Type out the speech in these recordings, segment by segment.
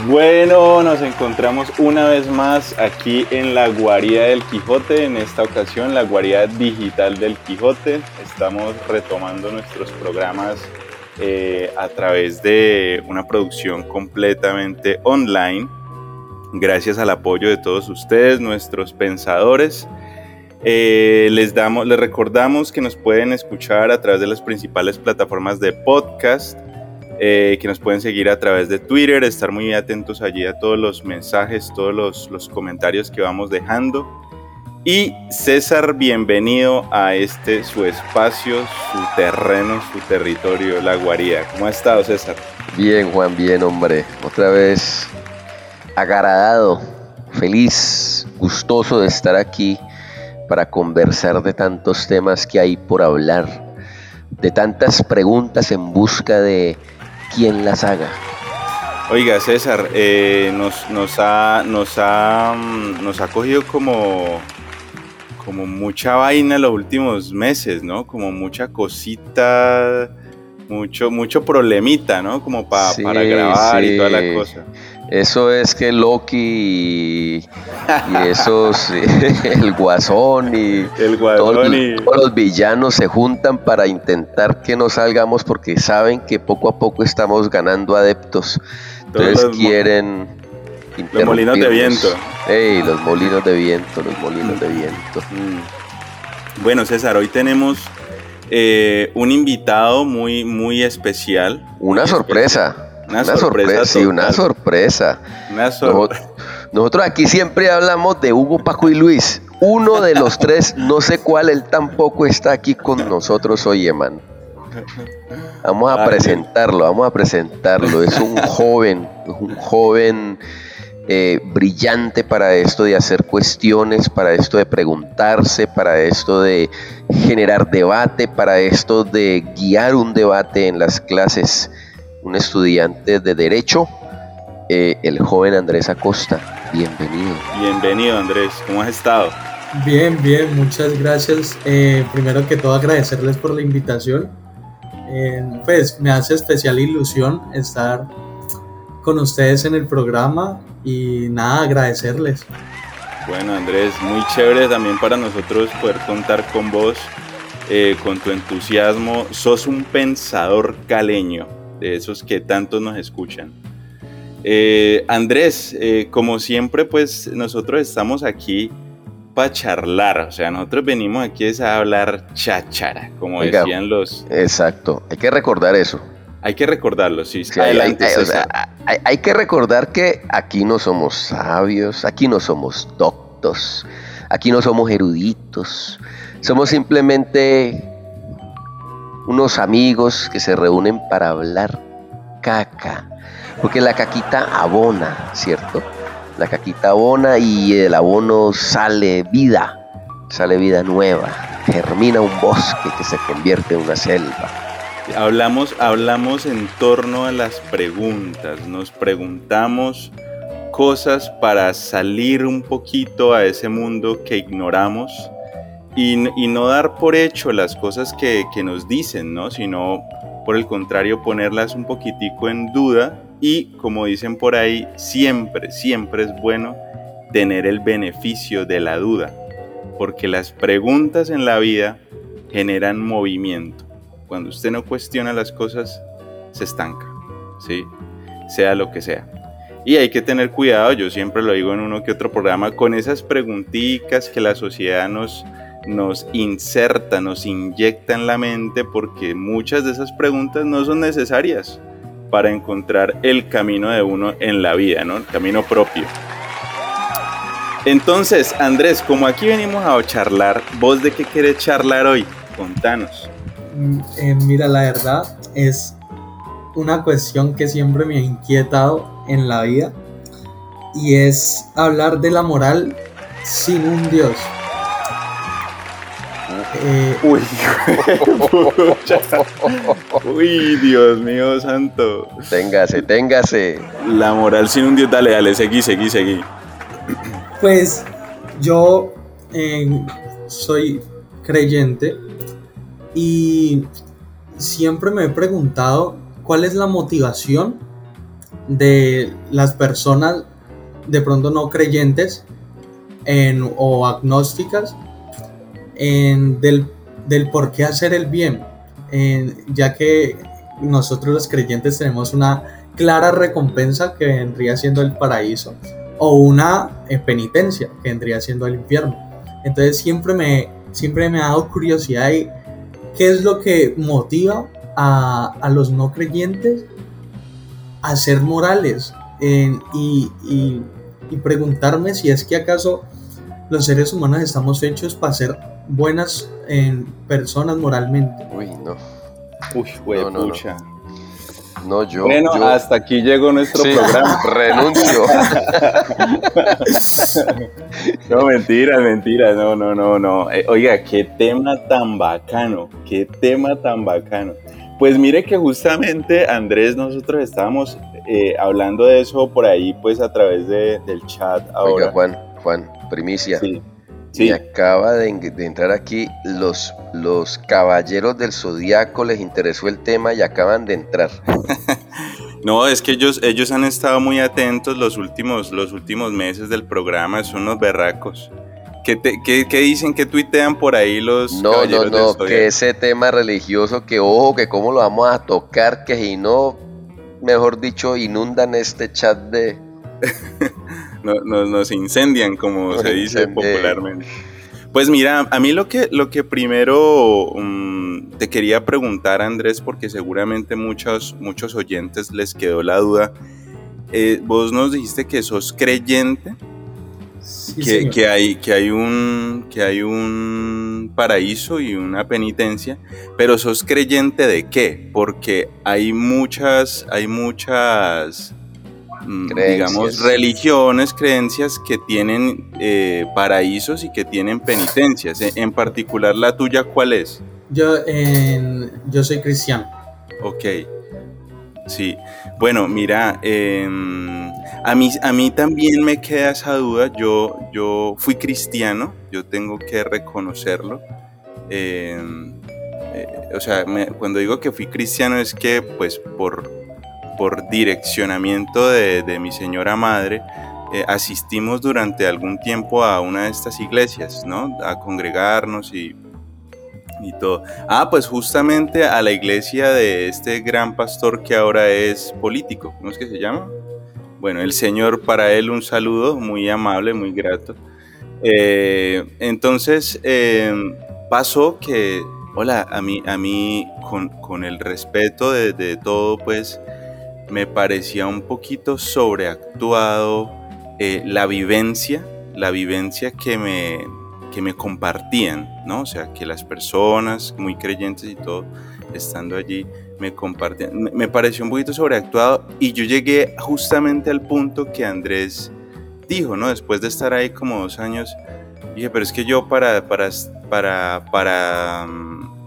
Bueno, nos encontramos una vez más aquí en la Guarida del Quijote, en esta ocasión la Guarida Digital del Quijote. Estamos retomando nuestros programas eh, a través de una producción completamente online, gracias al apoyo de todos ustedes, nuestros pensadores. Eh, les, damos, les recordamos que nos pueden escuchar a través de las principales plataformas de podcast eh, que nos pueden seguir a través de Twitter, estar muy atentos allí a todos los mensajes, todos los, comentarios que vamos dejando. Y César, bienvenido a este su espacio, su terreno, su territorio, la guarida. ¿Cómo ha estado César? Bien, Juan, bien, hombre. Otra vez agradado, feliz, gustoso de estar aquí para conversar de tantos temas que hay por hablar, de tantas preguntas en busca de quien las haga. Oiga, César, eh, nos, nos, ha, nos, ha, mm, nos ha cogido como, como mucha vaina los últimos meses, ¿no? Como mucha cosita, mucho, mucho problemita, ¿no? Como para grabar y toda la cosa. Eso es que Loki y, esos, el guasón y, todos, los villanos se juntan para intentar que no salgamos porque saben que poco a poco estamos ganando adeptos. Entonces quieren... Los molinos de viento. Ey, los molinos de viento, los molinos de viento. Mm. Bueno, César, hoy tenemos eh, un invitado muy, muy especial. Una sorpresa. Una, sorpresa, sí, una sorpresa. Nosotros, aquí siempre hablamos de Hugo, Paco y Luis. Uno de los tres, no sé cuál, él tampoco está aquí con nosotros hoy, Eman. Vamos a presentarlo, vamos a presentarlo. Es un joven, un joven eh, brillante para esto de hacer cuestiones, para esto de preguntarse, para esto de generar debate, para esto de guiar un debate en las clases un estudiante de Derecho, eh, el joven Andrés Acosta. Bienvenido. Bienvenido Andrés, ¿cómo has estado? Bien, bien, muchas gracias. Eh, primero que todo agradecerles por la invitación. Eh, pues me hace especial ilusión estar con ustedes en el programa y nada, agradecerles. Bueno Andrés, muy chévere también para nosotros poder contar con vos, con tu entusiasmo. Sos un pensador caleño de esos que tanto nos escuchan. Eh, Andrés, eh, como siempre, pues nosotros estamos aquí para charlar, o sea, nosotros venimos aquí a hablar cháchara, como decían los... Exacto, hay que recordar eso. Hay que recordarlo, sí. adelante, hay, hay, que recordar que aquí no somos sabios, aquí no somos doctos, aquí no somos eruditos, somos simplemente unos amigos que se reúnen para hablar caca. Porque la caquita abona, ¿cierto? La caquita abona y el abono sale vida, sale vida nueva, germina un bosque que se convierte en una selva. Hablamos, hablamos en torno a las preguntas, nos preguntamos cosas para salir un poquito a ese mundo que ignoramos y, no dar por hecho las cosas que, nos dicen, ¿no? Sino por el contrario ponerlas un poquitico en duda y como dicen por ahí, siempre, siempre es bueno tener el beneficio de la duda, porque las preguntas en la vida generan movimiento. Cuando usted no cuestiona las cosas, se estanca, ¿sí? Sea lo que sea. Y hay que tener cuidado, yo siempre lo digo en uno que otro programa, con esas preguntitas que la sociedad nos, nos inserta, nos inyecta en la mente porque muchas de esas preguntas no son necesarias para encontrar el camino de uno en la vida, ¿no? El camino propio. Entonces, Andrés, como aquí venimos a charlar, ¿vos de qué querés charlar hoy? Contanos. Mm, eh, mira, la verdad es una cuestión que siempre me ha inquietado en la vida y es hablar de la moral sin un Dios. Eh, uy, uy, Dios mío santo. Téngase, téngase. La moral sin un dios, dale, dale, seguí, seguí, seguí. Pues yo eh, soy creyente y siempre me he preguntado cuál es la motivación de las personas de pronto no creyentes en, o agnósticas del, del por qué hacer el bien, ya que nosotros los creyentes tenemos una clara recompensa que vendría siendo el paraíso o una eh, penitencia que vendría siendo el infierno. Entonces siempre me, siempre me ha dado curiosidad y qué es lo que motiva a, a los no creyentes a ser morales y, y, preguntarme si es que acaso los seres humanos estamos hechos para ser buenas personas moralmente. Uy, no. Uy, güey, no, pucha. No, yo. Bueno, hasta aquí llegó nuestro programa. Renuncio. no, mentira, mentira. No, no, no, no. Eh, oiga, qué tema tan bacano. Qué tema tan bacano. Pues mire que justamente Andrés, nosotros estábamos eh, hablando de eso por ahí, pues a través de, del chat ahora. Oiga, Juan, Juan, primicia. Sí. Sí. acaba de, entrar aquí los, los caballeros del zodiaco, les interesó el tema y acaban de entrar. no, es que ellos, ellos han estado muy atentos los últimos, los últimos meses del programa, son unos berracos. ¿Qué, qué, dicen, que tuitean por ahí los No, no, no, que ese tema religioso, que ojo, que cómo lo vamos a tocar, que si no, mejor dicho, inundan este chat de... nos, nos incendian, como se dice popularmente. Pues mira, a mí lo que, lo que primero mm, te quería preguntar, Andrés, porque seguramente muchos, muchos oyentes les quedó la duda. Eh, vos nos dijiste que sos creyente, que, que, hay, que, hay un, que hay un paraíso y una penitencia, pero sos creyente de qué? Porque hay muchas, hay muchas Mm, digamos, religiones, creencias que tienen eh, paraísos y que tienen penitencias. En particular, la tuya, ¿cuál es? Yo, yo soy cristiano. Ok, sí. Bueno, mira, em, a, mí, a mí también me queda esa duda. Yo, yo fui cristiano, yo tengo que reconocerlo. Em, eh, o sea, cuando digo que fui cristiano es que, pues, por por direccionamiento de, mi señora madre, eh, asistimos durante algún tiempo a una de estas iglesias, ¿no? A congregarnos y, y todo. Ah, pues justamente a la iglesia de este gran pastor que ahora es político, ¿cómo es que se llama? Bueno, el Señor, para él un saludo muy amable, muy grato. Eh, entonces, em, pasó que, hola, a mí, a mí con, con el respeto de, de todo, pues, me parecía un poquito sobreactuado eh, la vivencia, la vivencia que me, que me compartían, ¿no? O sea, que las personas muy creyentes y todo, estando allí, me compartían. Me, pareció un poquito sobreactuado y yo llegué justamente al punto que Andrés dijo, ¿no? Después de estar ahí como dos años, dije, pero es que yo para, para, para, mm,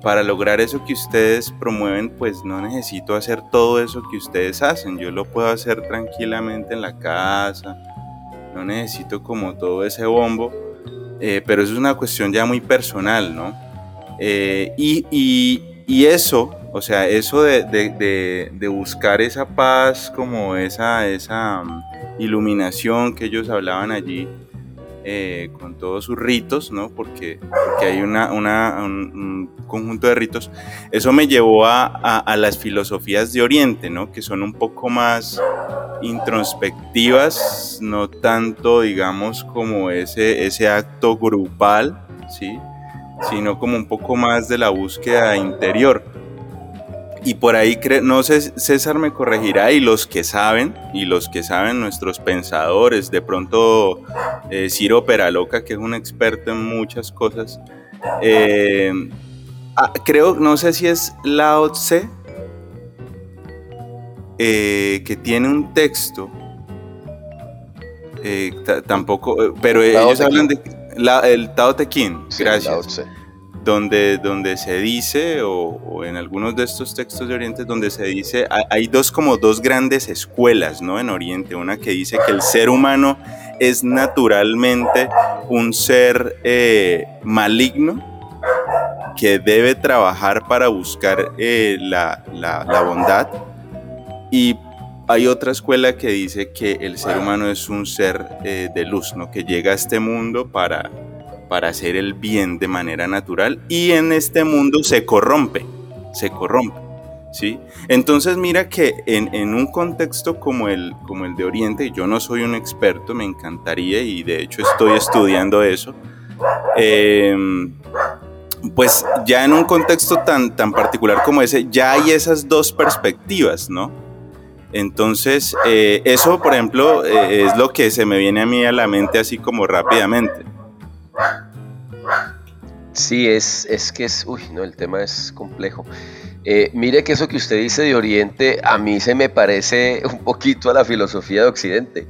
para lograr eso que ustedes promueven, pues no necesito hacer todo eso que ustedes hacen. Yo lo puedo hacer tranquilamente en la casa. No necesito como todo ese bombo. Eh, pero eso es una cuestión ya muy personal, ¿no? Eh, y, eso, o sea, eso de, buscar esa paz, como esa, esa mm, iluminación que ellos hablaban allí, eh, con todos sus ritos, ¿no? Porque, hay una, un, conjunto de ritos. Eso me llevó a, las filosofías de Oriente, ¿no? Que son un poco más introspectivas, no tanto, digamos, como ese, ese acto grupal, ¿sí? Sino como un poco más de la búsqueda interior. Y por ahí, no sé, César me corregirá, y los que saben, y los que saben, nuestros pensadores, de pronto eh, Ciro Peraloca, que es un experto en muchas cosas, eh, ah, creo, no sé si es Lao Tse, eh, que tiene un texto, tampoco, pero ellos hablan de el Tao Te Ching, gracias donde, donde se dice, o, en algunos de estos textos de Oriente, donde se dice, hay dos como dos grandes escuelas, ¿no? En Oriente, una que dice que el ser humano es naturalmente un ser eh, maligno que debe trabajar para buscar eh, la, la, bondad y hay otra escuela que dice que el ser humano es un ser eh, de luz, ¿no? que llega a este mundo para, para hacer el bien de manera natural y en este mundo se corrompe, se corrompe. ¿sí? Entonces mira que en, un contexto como el, como el de Oriente, yo no soy un experto, me encantaría y de hecho estoy estudiando eso, em, pues ya en un contexto tan, tan particular como ese, ya hay esas dos perspectivas, ¿no? Entonces, eh, eso, por ejemplo, eh, es lo que se me viene a mí a la mente así como rápidamente. Sí, es, es que es, uy, no, el tema es complejo. Eh, mire que eso que usted dice de Oriente a mí se me parece un poquito a la filosofía de Occidente,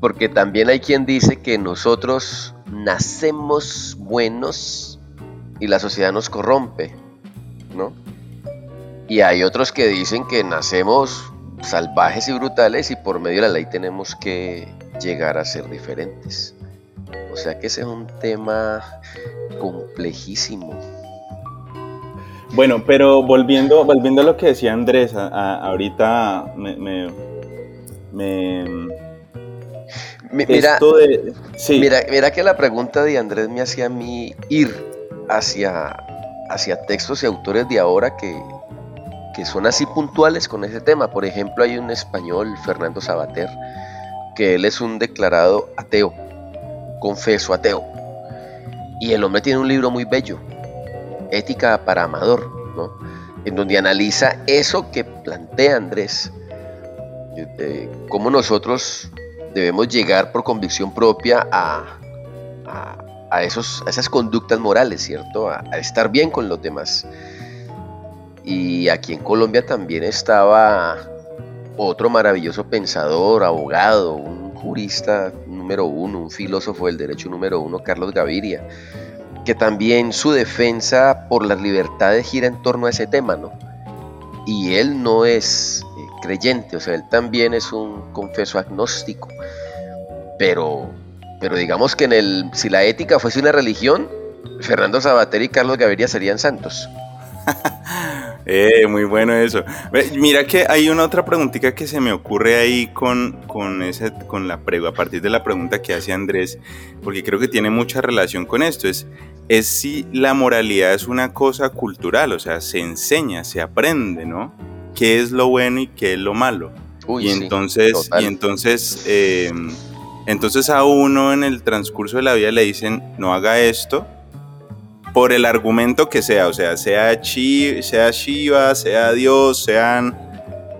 porque también hay quien dice que nosotros nacemos buenos y la sociedad nos corrompe, ¿no? Y hay otros que dicen que nacemos salvajes y brutales y por medio de la ley tenemos que llegar a ser diferentes. O sea que ese es un tema complejísimo. Bueno, pero volviendo, volviendo a lo que decía Andrés, ahorita me, mira, mira, mira que la pregunta de Andrés me hacía a mí ir hacia, hacia textos y autores de ahora que, que son así puntuales con ese tema. Por ejemplo, hay un español, Fernando Sabater, que él es un declarado ateo, confeso ateo. Y el hombre tiene un libro muy bello, Ética para Amador, ¿no? en donde analiza eso que plantea Andrés, cómo nosotros debemos llegar por convicción propia a, a, esos, esas conductas morales, ¿cierto? A, estar bien con los demás. Y aquí en Colombia también estaba otro maravilloso pensador, abogado, un jurista número uno, un filósofo del derecho número uno, Carlos Gaviria, que también su defensa por las libertades gira en torno a ese tema, ¿no? Y él no es eh, creyente, o sea, él también es un confeso agnóstico, pero, pero digamos que en el, si la ética fuese una religión, Fernando Sabater y Carlos Gaviria serían santos. Eh, muy bueno eso. Mira que hay una otra preguntita que se me ocurre ahí con, con, ese, con la pregunta, a partir de la pregunta que hace Andrés, porque creo que tiene mucha relación con esto, es, es si la moralidad es una cosa cultural, o sea, se enseña, se aprende, ¿no? ¿Qué es lo bueno y qué es lo malo? y entonces, y entonces, em, entonces a uno en el transcurso de la vida le dicen, no haga esto, por el argumento que sea, o sea, sea, Chi, sea Shiva, sea Dios, sean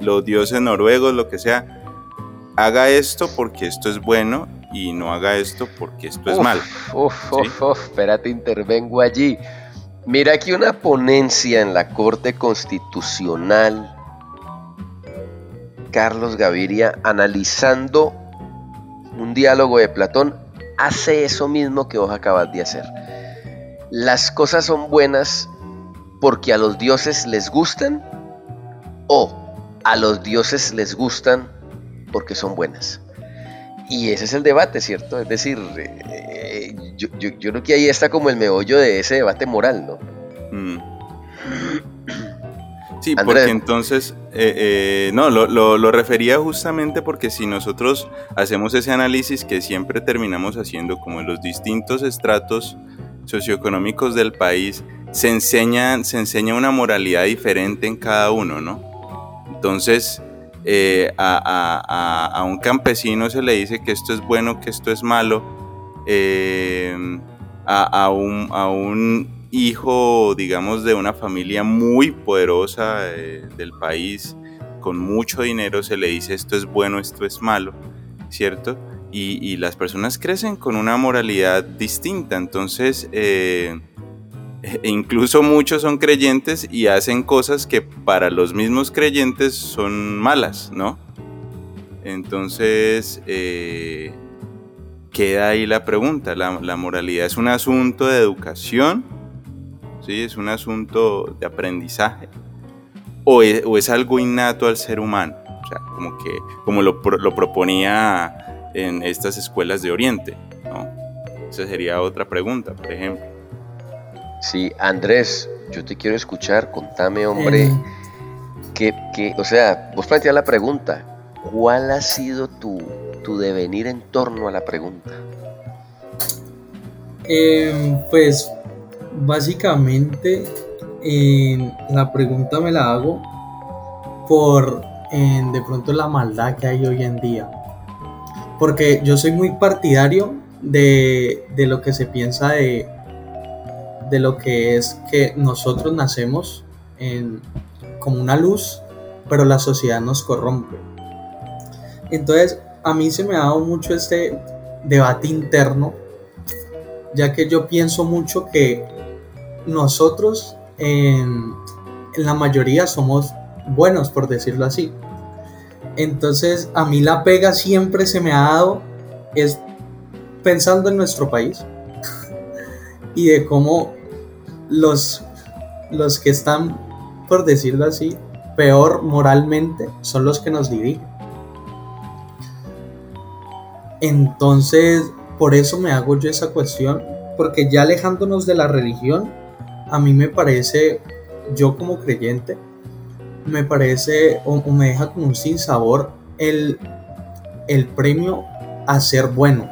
los dioses noruegos, lo que sea, haga esto porque esto es bueno y no haga esto porque esto es malo. Uf, uf, uf, espérate, intervengo allí. Mira aquí una ponencia en la Corte Constitucional, Carlos Gaviria, analizando un diálogo de Platón, hace eso mismo que vos acabas de hacer las cosas son buenas porque a los dioses les gustan o a los dioses les gustan porque son buenas. Y ese es el debate, ¿cierto? Es decir, eh, yo, creo que ahí está como el meollo de ese debate moral, ¿no? Mm. Sí, porque entonces, eh, eh, no, lo, lo, refería justamente porque si nosotros hacemos ese análisis que siempre terminamos haciendo como en los distintos estratos socioeconómicos del país, se enseña, se enseña una moralidad diferente en cada uno, ¿no? Entonces, eh, a, un campesino se le dice que esto es bueno, que esto es malo. Eh, a, un, a, un, hijo, digamos, de una familia muy poderosa eh, del país, con mucho dinero, se le dice esto es bueno, esto es malo, ¿cierto? Y, las personas crecen con una moralidad distinta. Entonces, eh, e incluso muchos son creyentes y hacen cosas que para los mismos creyentes son malas, ¿no? Entonces, eh, queda ahí la pregunta. La, moralidad es un asunto de educación, ¿sí? Es un asunto de aprendizaje. O es, algo innato al ser humano. O sea, como que, como lo, lo proponía en estas escuelas de Oriente? ¿no? Esa sería otra pregunta, por ejemplo. Sí, Andrés, yo te quiero escuchar, contame, hombre, que, o sea, vos planteas la pregunta, ¿cuál ha sido tu, devenir en torno a la pregunta? Em, pues básicamente la pregunta me la hago por de pronto la maldad que hay hoy en día. Porque yo soy muy partidario de, de lo que se piensa de, de lo que es que nosotros nacemos en, como una luz, pero la sociedad nos corrompe. Entonces, a mí se me ha dado mucho este debate interno, ya que yo pienso mucho que nosotros en, la mayoría somos buenos, por decirlo así. Entonces, a mí la pega siempre se me ha dado es pensando en nuestro país y de cómo los, los que están, por decirlo así, peor moralmente son los que nos dirigen. Entonces, por eso me hago yo esa cuestión, porque ya alejándonos de la religión, a mí me parece, yo como creyente, me parece o, me deja con un sinsabor el, el premio a ser bueno.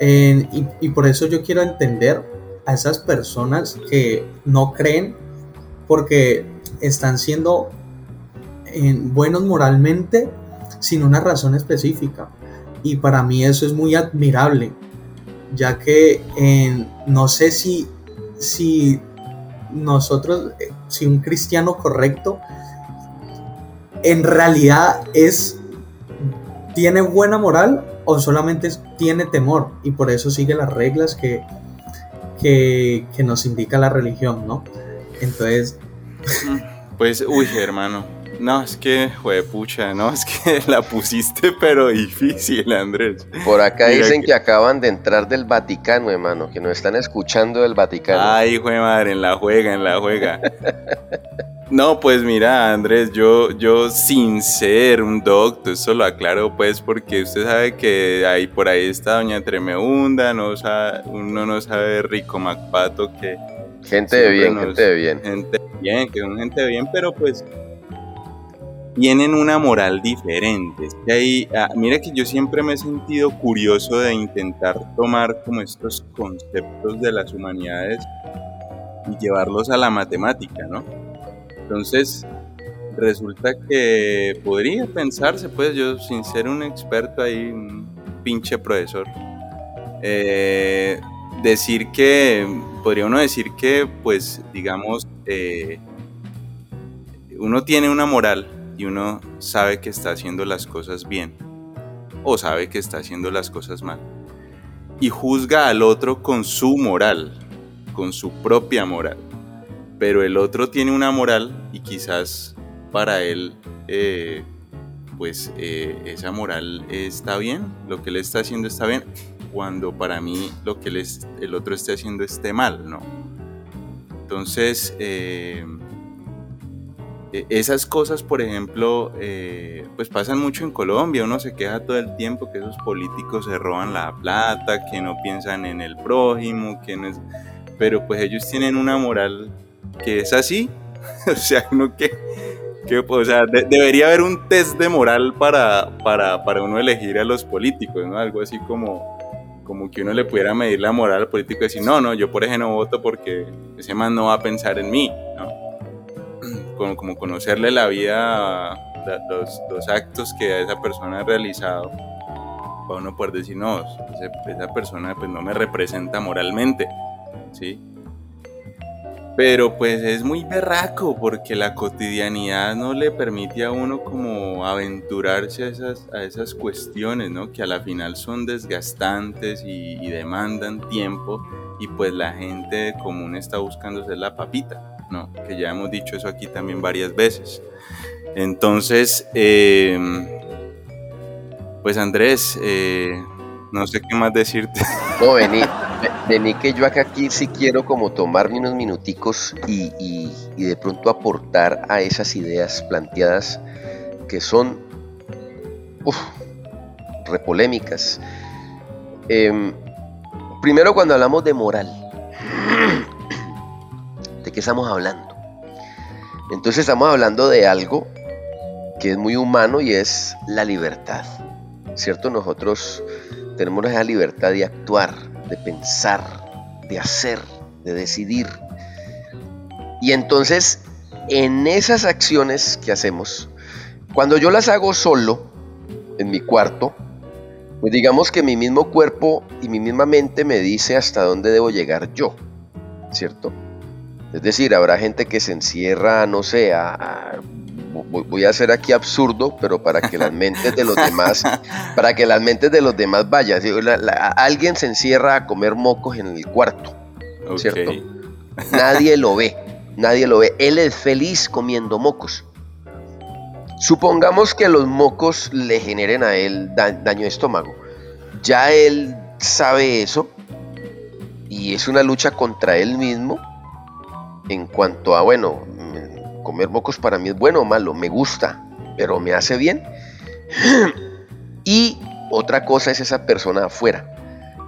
y, y, por eso yo quiero entender a esas personas que no creen porque están siendo buenos moralmente sin una razón específica. Y para mí eso es muy admirable, ya que no sé si, si nosotros, si un cristiano correcto, en realidad es, tiene buena moral o solamente tiene temor y por eso sigue las reglas que, que, nos indica la religión, ¿no? Entonces... Pues, uy, hermano. No, es que, pucha, no, es que la pusiste, pero difícil, Andrés. Por acá dicen que... acaban de entrar del Vaticano, hermano, que nos están escuchando del Vaticano. Ay, hijo de madre, en la juega, en la juega. No, pues mira, Andrés, yo, yo sin ser un doctor, eso lo aclaro pues porque usted sabe que ahí por ahí está Doña Tremeunda, no uno no sabe Rico Macpato que... Gente de bien, gente de bien. Gente de bien, que son gente de bien, pero pues tienen una moral diferente. ahí, ah, mira que yo siempre me he sentido curioso de intentar tomar como estos conceptos de las humanidades y llevarlos a la matemática, ¿no? Entonces, resulta que podría pensarse, pues yo sin ser un experto ahí, un pinche profesor, eh, decir que, podría uno decir que, pues, digamos, eh, uno tiene una moral y uno sabe que está haciendo las cosas bien o sabe que está haciendo las cosas mal y juzga al otro con su moral, con su propia moral. Pero el otro tiene una moral y quizás para él, eh, pues eh, esa moral está bien, lo que él está haciendo está bien, cuando para mí lo que el otro esté haciendo esté mal, ¿no? Entonces, eh, esas cosas, por ejemplo, eh, pues pasan mucho en Colombia. Uno se queja todo el tiempo que esos políticos se roban la plata, que no piensan en el prójimo, que no es... Pero pues ellos tienen una moral que es así. o sea, uno que... que o sea, debería haber un test de moral para, para, para uno elegir a los políticos, ¿no? Algo así como como que uno le pudiera medir la moral al político y decir, no, no, yo por ejemplo no voto porque ese man no va a pensar en mí, ¿no? Como, conocerle la vida, los, actos que esa persona ha realizado, para uno poder decir, no, esa persona pues no me representa moralmente, ¿sí? Pero pues es muy berraco porque la cotidianidad no le permite a uno como aventurarse a esas, a esas cuestiones, ¿no? Que a la final son desgastantes y, y demandan tiempo y pues la gente común está buscando ser la papita. ¿No? Que ya hemos dicho eso aquí también varias veces. Entonces, eh, pues Andrés, eh, no sé qué más decirte. No, vení, vení que yo acá aquí sí quiero como tomarme unos minuticos y, de pronto aportar a esas ideas planteadas que son uf, repolémicas. Em, primero cuando hablamos de moral qué estamos hablando? Entonces estamos hablando de algo que es muy humano y es la libertad. ¿Cierto? Nosotros tenemos esa libertad de actuar, de pensar, de hacer, de decidir. Y entonces, en esas acciones que hacemos, cuando yo las hago solo, en mi cuarto, pues digamos que mi mismo cuerpo y mi misma mente me dice hasta dónde debo llegar yo, ¿cierto? Es decir, habrá gente que se encierra, no sé, voy a hacer aquí absurdo, pero para que las mentes de los demás, para que las mentes de los demás vayan. alguien se encierra a comer mocos en el cuarto, ¿cierto? Nadie lo ve, nadie lo ve. Él es feliz comiendo mocos. Supongamos que los mocos le generen a él daño de estómago. Ya él sabe eso y es una lucha contra él mismo en cuanto a, bueno, comer mocos para mí es bueno o malo, me gusta, pero me hace bien. y otra cosa es esa persona afuera,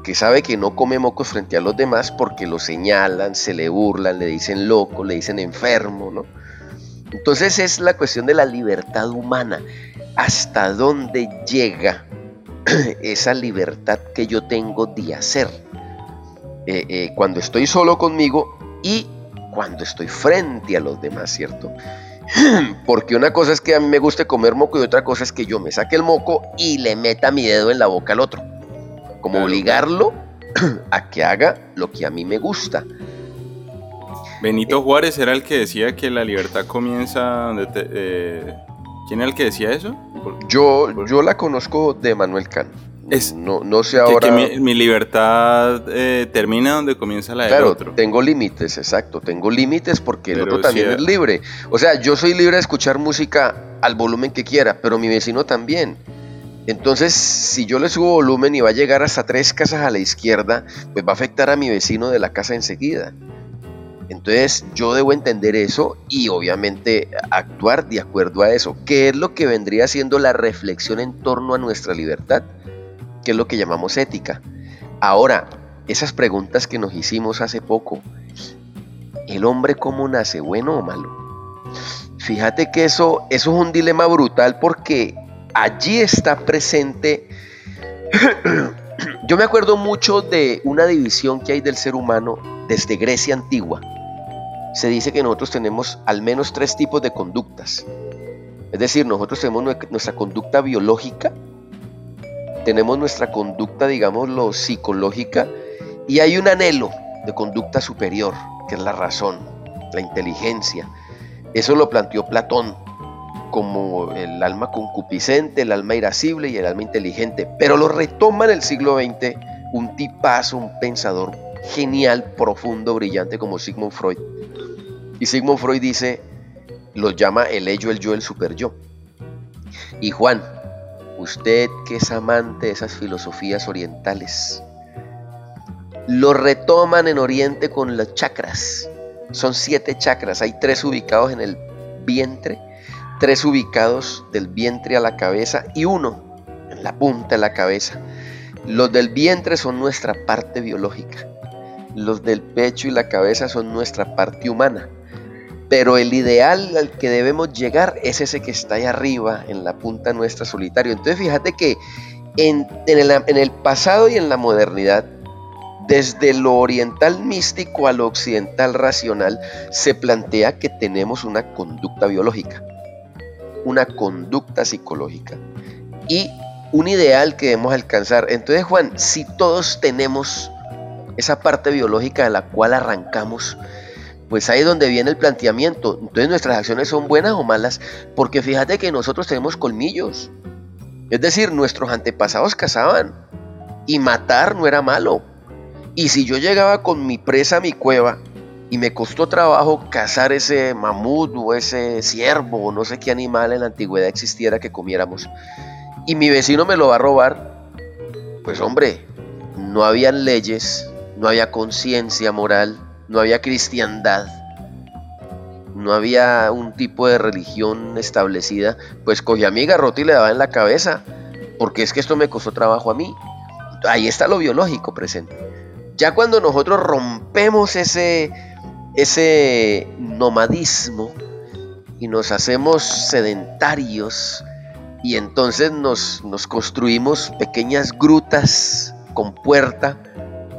que sabe que no come mocos frente a los demás porque lo señalan, se le burlan, le dicen loco, le dicen enfermo, ¿no? Entonces es la cuestión de la libertad humana. ¿Hasta dónde llega esa libertad que yo tengo de hacer? Eh, eh, cuando estoy solo conmigo y cuando estoy frente a los demás, ¿cierto? Porque una cosa es que a mí me guste comer moco y otra cosa es que yo me saque el moco y le meta mi dedo en la boca al otro. Como obligarlo a que haga lo que a mí me gusta. Benito Juárez era el que decía que la libertad comienza donde te, eh, ¿Quién era el que decía eso? Yo, yo la conozco de Manuel Kant. Es, no, no sé ahora. Que, mi, libertad eh, termina donde comienza la del claro, otro. Tengo límites, exacto. Tengo límites porque el otro también es libre. O sea, yo soy libre de escuchar música al volumen que quiera, pero mi vecino también. Entonces, si yo le subo volumen y va a llegar hasta tres casas a la izquierda, pues va a afectar a mi vecino de la casa enseguida. Entonces yo debo entender eso y obviamente actuar de acuerdo a eso. ¿Qué es lo que vendría siendo la reflexión en torno a nuestra libertad? ¿Qué es lo que llamamos ética? Ahora, esas preguntas que nos hicimos hace poco. ¿El hombre cómo nace, bueno o malo? Fíjate que eso, eso es un dilema brutal porque allí está presente... Yo me acuerdo mucho de una división que hay del ser humano desde Grecia antigua se dice que nosotros tenemos al menos tres tipos de conductas. Es decir, nosotros tenemos nuestra conducta biológica, tenemos nuestra conducta, digámoslo, psicológica, y hay un anhelo de conducta superior, que es la razón, la inteligencia. Eso lo planteó Platón como el alma concupiscente, el alma irascible y el alma inteligente, pero lo retoma en el siglo XX un tipazo, un pensador genial, profundo, brillante como Sigmund Freud, y Sigmund Freud dice, lo llama el ello, el yo, el super yo. Y Juan, usted que es amante de esas filosofías orientales, lo retoman en Oriente con las chakras. Son siete chakras, hay tres ubicados en el vientre, tres ubicados del vientre a la cabeza y uno en la punta de la cabeza. Los del vientre son nuestra parte biológica, los del pecho y la cabeza son nuestra parte humana. Pero el ideal al que debemos llegar es ese que está ahí arriba, en la punta nuestra solitario. Entonces fíjate que en, el, pasado y en la modernidad, desde lo oriental místico a lo occidental racional, se plantea que tenemos una conducta biológica, una conducta psicológica y un ideal que debemos alcanzar. Entonces, Juan, si todos tenemos esa parte biológica de la cual arrancamos, pues ahí es donde viene el planteamiento. Entonces nuestras acciones son buenas o malas, porque fíjate que nosotros tenemos colmillos. Es decir, nuestros antepasados cazaban y matar no era malo. Y si yo llegaba con mi presa a mi cueva y me costó trabajo cazar ese mamut o ese ciervo o no sé qué animal en la antigüedad existiera que comiéramos, y mi vecino me lo va a robar, pues hombre, no habían leyes, no había conciencia moral, no había cristiandad, no había un tipo de religión establecida, pues cogía mi garrote y le daba en la cabeza, porque es que esto me costó trabajo a mí. Ahí está lo biológico presente. Ya cuando nosotros rompemos ese, ese nomadismo y nos hacemos sedentarios y entonces nos, nos construimos pequeñas grutas con puerta,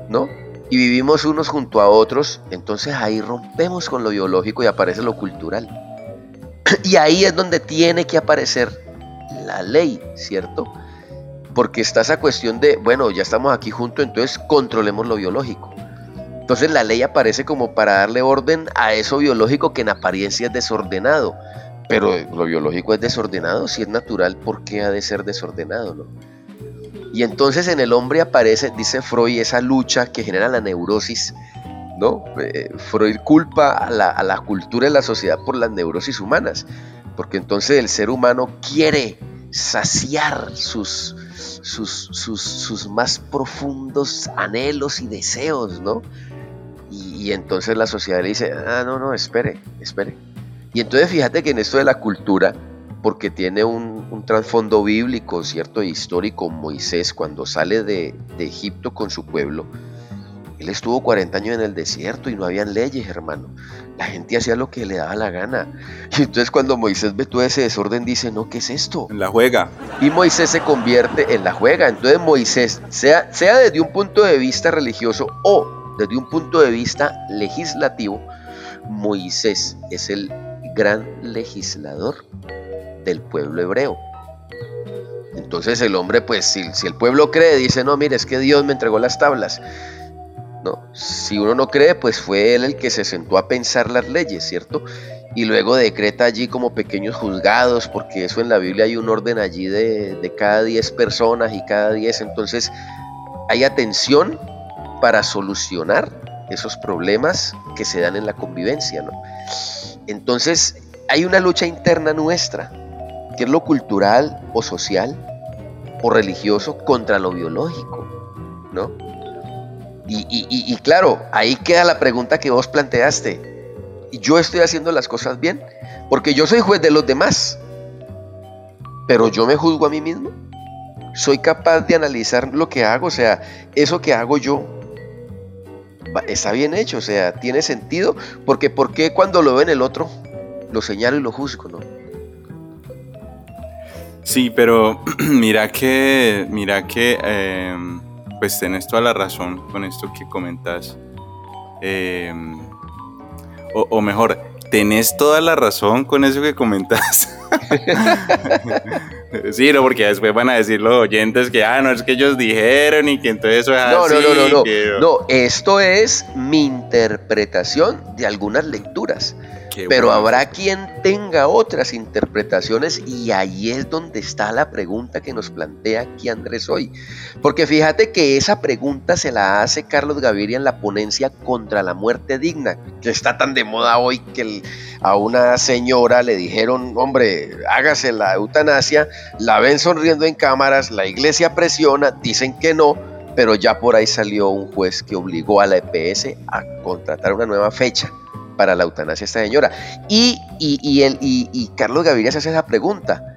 ¿no? Y vivimos unos junto a otros, entonces ahí rompemos con lo biológico y aparece lo cultural. Y ahí es donde tiene que aparecer la ley, ¿cierto? Porque está esa cuestión de, bueno, ya estamos aquí juntos, entonces controlemos lo biológico. Entonces la ley aparece como para darle orden a eso biológico que en apariencia es desordenado. Pero lo biológico es desordenado, si es natural, ¿por qué ha de ser desordenado? No? Y entonces en el hombre aparece, dice Freud, esa lucha que genera la neurosis. ¿no? Eh, Freud culpa a la, cultura y la sociedad por las neurosis humanas, porque entonces el ser humano quiere saciar sus, más profundos anhelos y deseos, ¿no? Y, entonces la sociedad le dice, ah, no, no, espere, espere. Y entonces fíjate que en esto de la cultura, porque tiene un, un trasfondo bíblico, ¿cierto? Histórico, Moisés cuando sale de, de Egipto con su pueblo, él estuvo 40 años en el desierto y no habían leyes, hermano. La gente hacía lo que le daba la gana. Y entonces cuando Moisés ve todo ese desorden, dice, no, ¿qué es esto? En la juega. Y Moisés se convierte en la juega. Entonces Moisés, sea, sea desde un punto de vista religioso o desde un punto de vista legislativo, Moisés es el gran legislador del pueblo hebreo. Entonces el hombre, pues si, el pueblo cree, dice, no, mire, es que Dios me entregó las tablas. No, si uno no cree, pues fue él el que se sentó a pensar las leyes, ¿cierto? Y luego decreta allí como pequeños juzgados, porque eso en la Biblia hay un orden allí de, de cada 10 personas y cada 10, entonces hay atención para solucionar esos problemas que se dan en la convivencia. ¿no? Entonces, hay una lucha interna nuestra, que es lo cultural o social o religioso contra lo biológico. ¿no? Y, claro, ahí queda la pregunta que vos planteaste. ¿Yo estoy haciendo las cosas bien? Porque yo soy juez de los demás, pero yo me juzgo a mí mismo. Soy capaz de analizar lo que hago, o sea, eso que hago yo está bien hecho, o sea, tiene sentido, porque ¿por qué cuando lo ve en el otro lo señalo y lo juzgo, no? Sí, pero mira que, mira que, em, pues tenés toda la razón con esto que comentas. Em, o, o, mejor, tenés toda la razón con eso que comentas. sí, no, porque después van a decir los oyentes que, ah, no, es que ellos dijeron y que entonces eso es no, así. No, no, no, no. No, esto es mi interpretación de algunas lecturas. Pero habrá quien tenga otras interpretaciones y ahí es donde está la pregunta que nos plantea aquí Andrés hoy. Porque fíjate que esa pregunta se la hace Carlos Gaviria en la ponencia contra la muerte digna, que está tan de moda hoy que a una señora le dijeron, hombre, hágase la eutanasia, la ven sonriendo en cámaras, la iglesia presiona, dicen que no, pero ya por ahí salió un juez que obligó a la EPS a contratar una nueva fecha para la eutanasia esta señora. Y, y, y, y Carlos Gaviria se hace esa pregunta.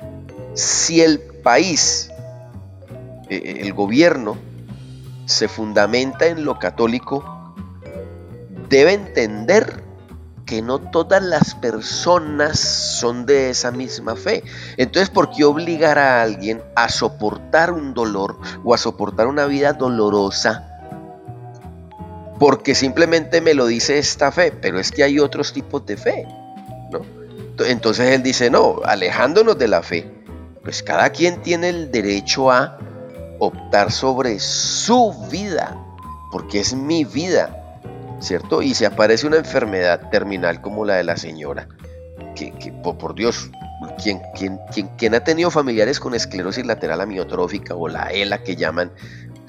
Si el país, eh, eh, el gobierno, se fundamenta en lo católico, debe entender que no todas las personas son de esa misma fe. Entonces, ¿por qué obligar a alguien a soportar un dolor o a soportar una vida dolorosa porque simplemente me lo dice esta fe, pero es que hay otros tipos de fe, ¿no? Entonces él dice, no, alejándonos de la fe, pues cada quien tiene el derecho a optar sobre su vida, porque es mi vida, ¿cierto? Y si aparece una enfermedad terminal como la de la señora, que, por, Dios, quien, quien, quien, quien, ha tenido familiares con esclerosis lateral amiotrófica o la ELA que llaman,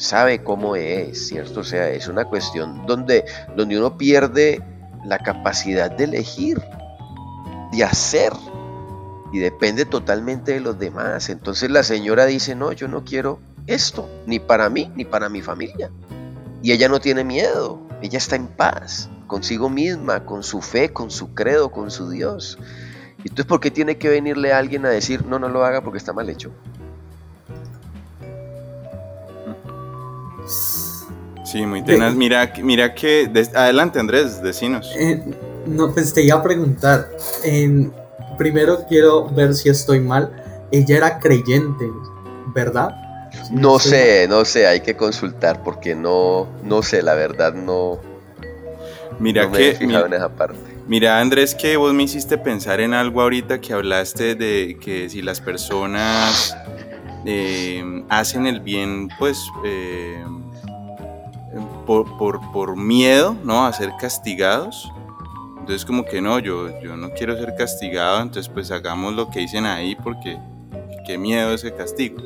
sabe cómo es, ¿cierto? O sea, es una cuestión donde, donde uno pierde la capacidad de elegir, de hacer, y depende totalmente de los demás. Entonces la señora dice, no, yo no quiero esto, ni para mí, ni para mi familia. Y ella no tiene miedo, ella está en paz consigo misma, con su fe, con su credo, con su Dios. Entonces, ¿por qué tiene que venirle alguien a decir, no, no lo haga porque está mal hecho? Sí, muy tenaz. Mira, mira que. adelante, Andrés, decinos. Eh, no, pues te iba a preguntar. primero quiero ver si estoy mal. Ella era creyente, ¿verdad? no sé, no sé, hay que consultar porque no, no sé, la verdad no. Mira que. mira, en esa parte. Mira, Andrés, que vos me hiciste pensar en algo ahorita que hablaste de que si las personas eh, hacen el bien, pues. Eh, por, por, por, miedo, ¿no? A ser castigados. Entonces como que no, yo, yo no quiero ser castigado, entonces pues hagamos lo que dicen ahí porque qué miedo ese castigo,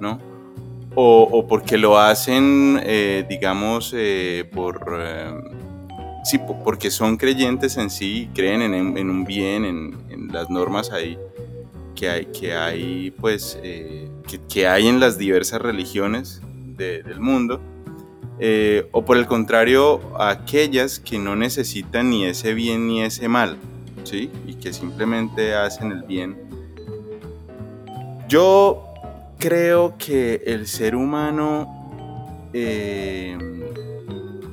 ¿no? O, porque lo hacen, eh, digamos, eh, por... Eh, sí, porque son creyentes en sí, creen en, un bien, en, las normas ahí que hay, que hay pues, que, hay en las diversas religiones del mundo eh, o por el contrario, aquellas que no necesitan ni ese bien ni ese mal, ¿sí? Y que simplemente hacen el bien. Yo creo que el ser humano eh,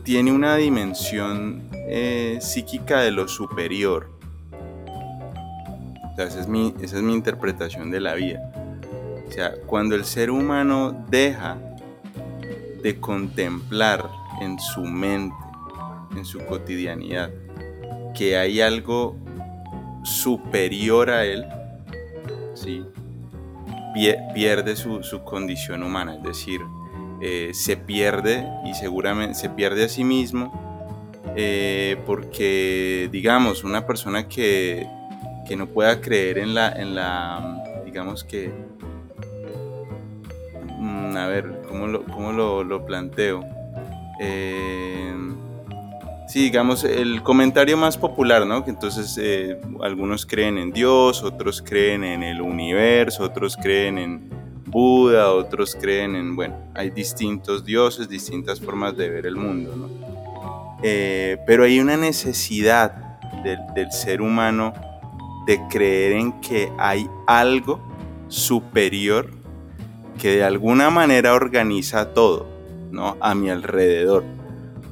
tiene una dimensión eh, psíquica de lo superior. Esa es, mi, esa es mi interpretación de la vida. O sea, cuando el ser humano deja de contemplar en su mente, en su cotidianidad, que hay algo superior a él, ¿sí? pierde su, condición humana, es decir, eh, se pierde y seguramente se pierde a sí mismo eh, porque, digamos, una persona que, que no pueda creer en la, en la digamos que Mm, a ver, ¿cómo lo, cómo lo, planteo? Eh, sí, digamos, el comentario más popular, ¿no? Que entonces eh, algunos creen en Dios, otros creen en el universo, otros creen en Buda, otros creen en, bueno, hay distintos dioses, distintas formas de ver el mundo, ¿no? Eh, pero hay una necesidad del ser humano de creer en que hay algo superior que de alguna manera organiza todo, ¿no? A mi alrededor.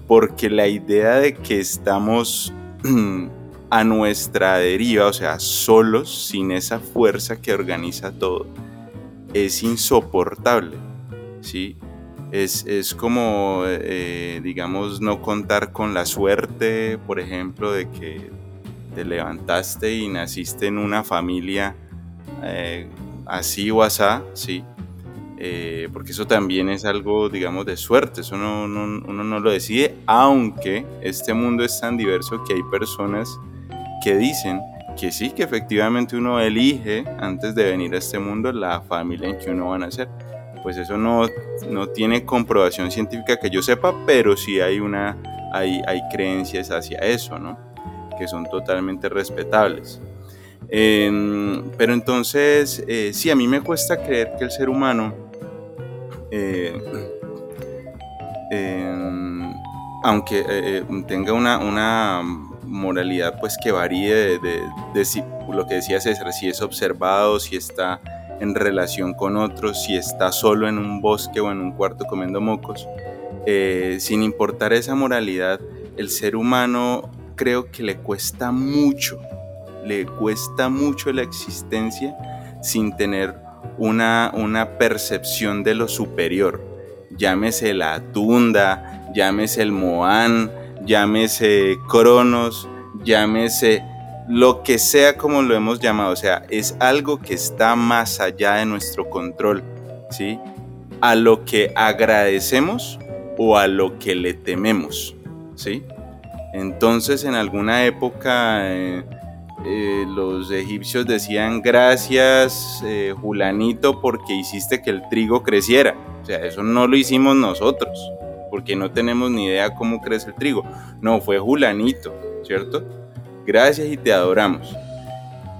Porque la idea de que estamos a nuestra deriva, o sea, solos, sin esa fuerza que organiza todo, es insoportable, ¿sí? Es, como, eh, digamos, no contar con la suerte, por ejemplo, de que te levantaste y naciste en una familia eh, así o asá, ¿sí? Eh, porque eso también es algo, digamos, de suerte, eso no, uno no lo decide, aunque este mundo es tan diverso que hay personas que dicen que sí, que efectivamente uno elige antes de venir a este mundo la familia en que uno va a nacer. Pues eso no, no tiene comprobación científica que yo sepa, pero sí hay, una, hay, hay creencias hacia eso, ¿no? Que son totalmente respetables. Em, pero entonces, eh, sí, a mí me cuesta creer que el ser humano eh, em, aunque eh, eh, tenga una, moralidad pues que varíe de, lo que decía César, si es observado, si está en relación con otros, si está solo en un bosque o en un cuarto comiendo mocos, sin importar esa moralidad, el ser humano creo que le cuesta mucho, le cuesta mucho la existencia sin tener una, una percepción de lo superior. Llámese la Tunda, llámese el Moan, llámese Cronos, llámese lo que sea como lo hemos llamado. O sea, es algo que está más allá de nuestro control, ¿sí? A lo que agradecemos o a lo que le tememos, ¿sí? Entonces, en alguna época... Eh, eh, los egipcios decían gracias eh, Julanito porque hiciste que el trigo creciera. O sea, eso no lo hicimos nosotros, porque no tenemos ni idea cómo crece el trigo. No, fue Julanito, ¿cierto? Gracias y te adoramos.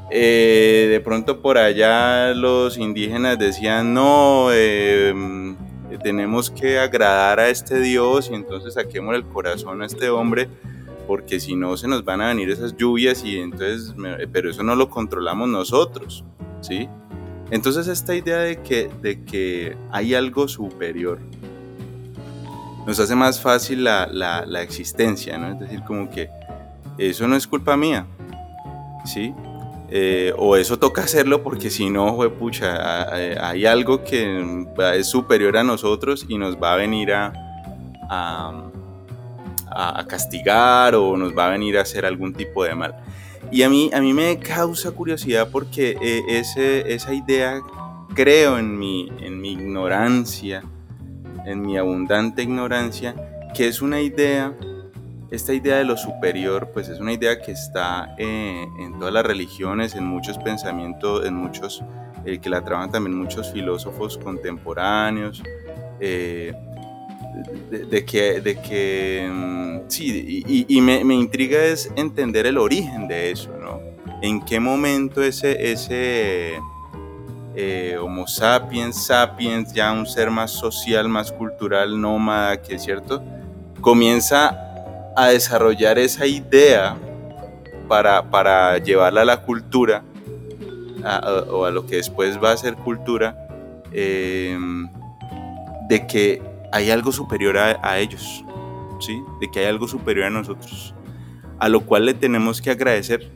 De pronto por allá los indígenas decían, no, tenemos que agradar a este Dios y entonces saquemos el corazón a este hombre porque si no se nos van a venir esas lluvias y entonces, pero eso no lo controlamos nosotros, ¿sí? Entonces esta idea de que, de que hay algo superior nos hace más fácil la, la, existencia, ¿no? Es decir, como que eso no es culpa mía, ¿sí? Eh, o eso toca hacerlo porque si no, pucha, hay algo que es superior a nosotros y nos va a venir a, a, castigar o nos va a venir a hacer algún tipo de mal. Y a mí, a mí me causa curiosidad porque eh, ese, esa idea, creo en mi, en mi ignorancia, en mi abundante ignorancia, que es una idea esta idea de lo superior, pues es una idea que está eh, en todas las religiones, en muchos pensamientos, en muchos, eh, que la trabajan también muchos filósofos contemporáneos, eh, de, que, de que mm, sí, y, me, me, intriga es entender el origen de eso, ¿no? En qué momento ese, ese Homo sapiens, sapiens, ya un ser más social, más cultural, nómada, que es cierto, comienza a desarrollar esa idea para, para llevarla a la cultura, o a lo que después va a ser cultura, em, de que hay algo superior a, ellos, ¿sí? de que hay algo superior a nosotros, a lo cual le tenemos que agradecer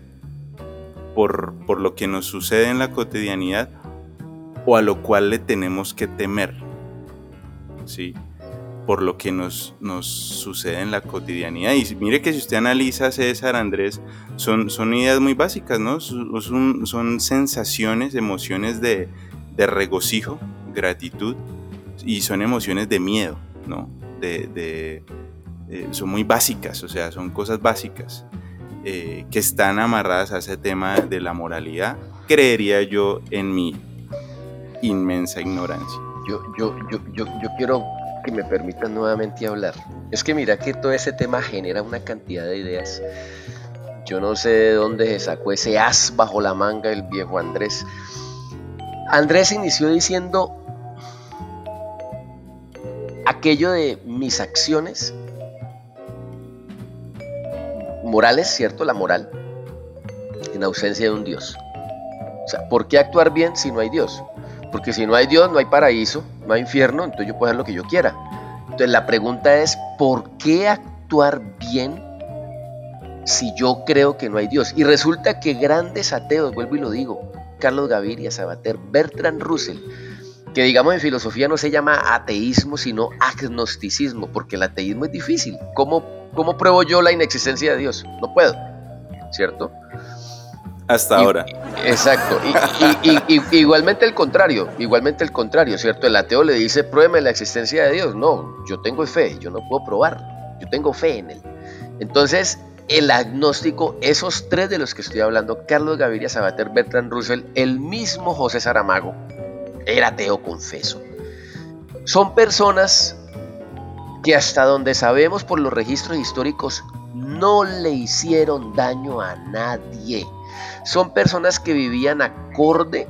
por, por lo que nos sucede en la cotidianidad o a lo cual le tenemos que temer. ¿sí? por lo que nos, nos sucede en la cotidianidad. Y mire que si usted analiza César, Andrés, son, son ideas muy básicas, ¿no? Son, son sensaciones, emociones de, de, regocijo, gratitud, y son emociones de miedo, ¿no? De, de, eh, son muy básicas, o sea, son cosas básicas eh, que están amarradas a ese tema de la moralidad, creería yo en mi inmensa ignorancia. Yo, yo, yo, yo, yo quiero que me permitan nuevamente hablar. Es que mira que todo ese tema genera una cantidad de ideas. Yo no sé de dónde se sacó ese as bajo la manga el viejo Andrés. Andrés inició diciendo aquello de mis acciones morales, ¿cierto? La moral, en ausencia de un Dios. O sea, ¿por qué actuar bien si no hay Dios? Porque si no hay Dios, no hay paraíso, no hay infierno, entonces yo puedo hacer lo que yo quiera. Entonces la pregunta es, ¿por qué actuar bien si yo creo que no hay Dios? Y resulta que grandes ateos, vuelvo y lo digo, Carlos Gaviria, Sabater, Bertrand Russell, que digamos en filosofía no se llama ateísmo, sino agnosticismo, porque el ateísmo es difícil. ¿Cómo, cómo pruebo yo la inexistencia de Dios? No puedo, ¿cierto? Hasta ahora. Exacto. Y, igualmente el contrario, igualmente el contrario, ¿cierto? El ateo le dice, pruébeme la existencia de Dios. No, yo tengo fe, yo no puedo probar, yo tengo fe en él. Entonces, el agnóstico, esos tres de los que estoy hablando, Carlos Gaviria Sabater, Bertrand Russell, el mismo José Saramago, era ateo confeso. Son personas que hasta donde sabemos por los registros históricos no le hicieron daño a nadie. Son personas que vivían acorde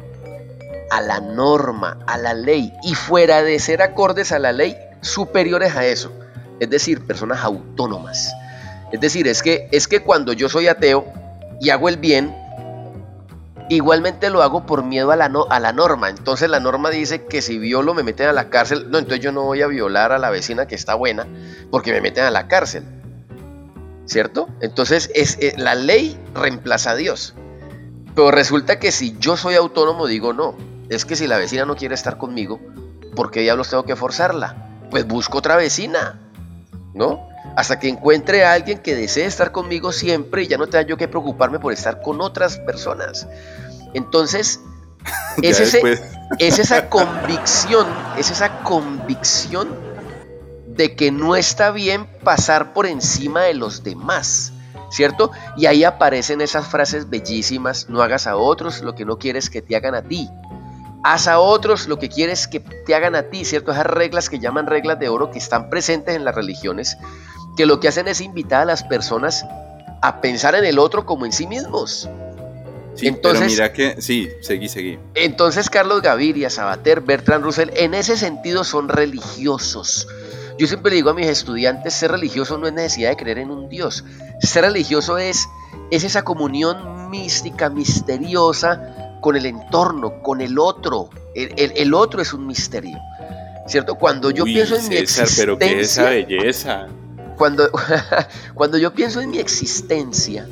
a la norma, a la ley, y fuera de ser acordes a la ley, superiores a eso. Es decir, personas autónomas. Es decir, es que, es que cuando yo soy ateo y hago el bien, igualmente lo hago por miedo a la, a la norma. Entonces la norma dice que si violo me meten a la cárcel. No, entonces yo no voy a violar a la vecina que está buena porque me meten a la cárcel. ¿Cierto? Entonces es, eh, la ley reemplaza a Dios. Pero resulta que si yo soy autónomo, digo no. Es que si la vecina no quiere estar conmigo, ¿por qué diablos tengo que forzarla? Pues busco otra vecina, ¿no? Hasta que encuentre a alguien que desee estar conmigo siempre y ya no tenga yo que preocuparme por estar con otras personas. Entonces, es, es esa convicción, es esa convicción de que no está bien pasar por encima de los demás. ¿cierto? Y ahí aparecen esas frases bellísimas, no hagas a otros lo que no quieres que te hagan a ti. Haz a otros lo que quieres que te hagan a ti, ¿cierto? Esas reglas que llaman reglas de oro que están presentes en las religiones, que lo que hacen es invitar a las personas a pensar en el otro como en sí mismos. Sí, entonces, pero mira que, sí, seguí, seguí. Entonces Carlos Gaviria, Sabater, Bertrand Russell, en ese sentido son religiosos. Yo siempre le digo a mis estudiantes, ser religioso no es necesidad de creer en un Dios. Ser religioso es, es esa comunión mística, misteriosa con el entorno, con el otro. El, otro es un misterio. ¿Cierto? Cuando yo pienso en mi existencia... pero qué esa belleza. Cuando, cuando yo pienso en mi existencia,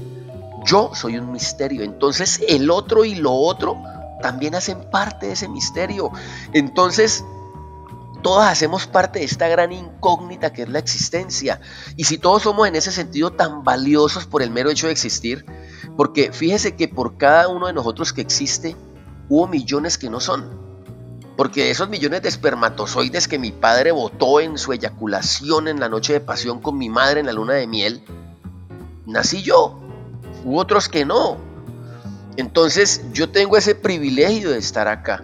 Yo soy un misterio. Entonces el otro y lo otro también hacen parte de ese misterio. Entonces todos hacemos parte de esta gran incógnita que es la existencia. Y si todos somos en ese sentido tan valiosos por el mero hecho de existir, porque fíjese que por cada uno de nosotros que existe, hubo millones que no son. Porque esos millones de espermatozoides que mi padre botó en su eyaculación en la noche de pasión con mi madre en la luna de miel, nací yo. Hubo otros que no. Entonces yo tengo ese privilegio de estar acá.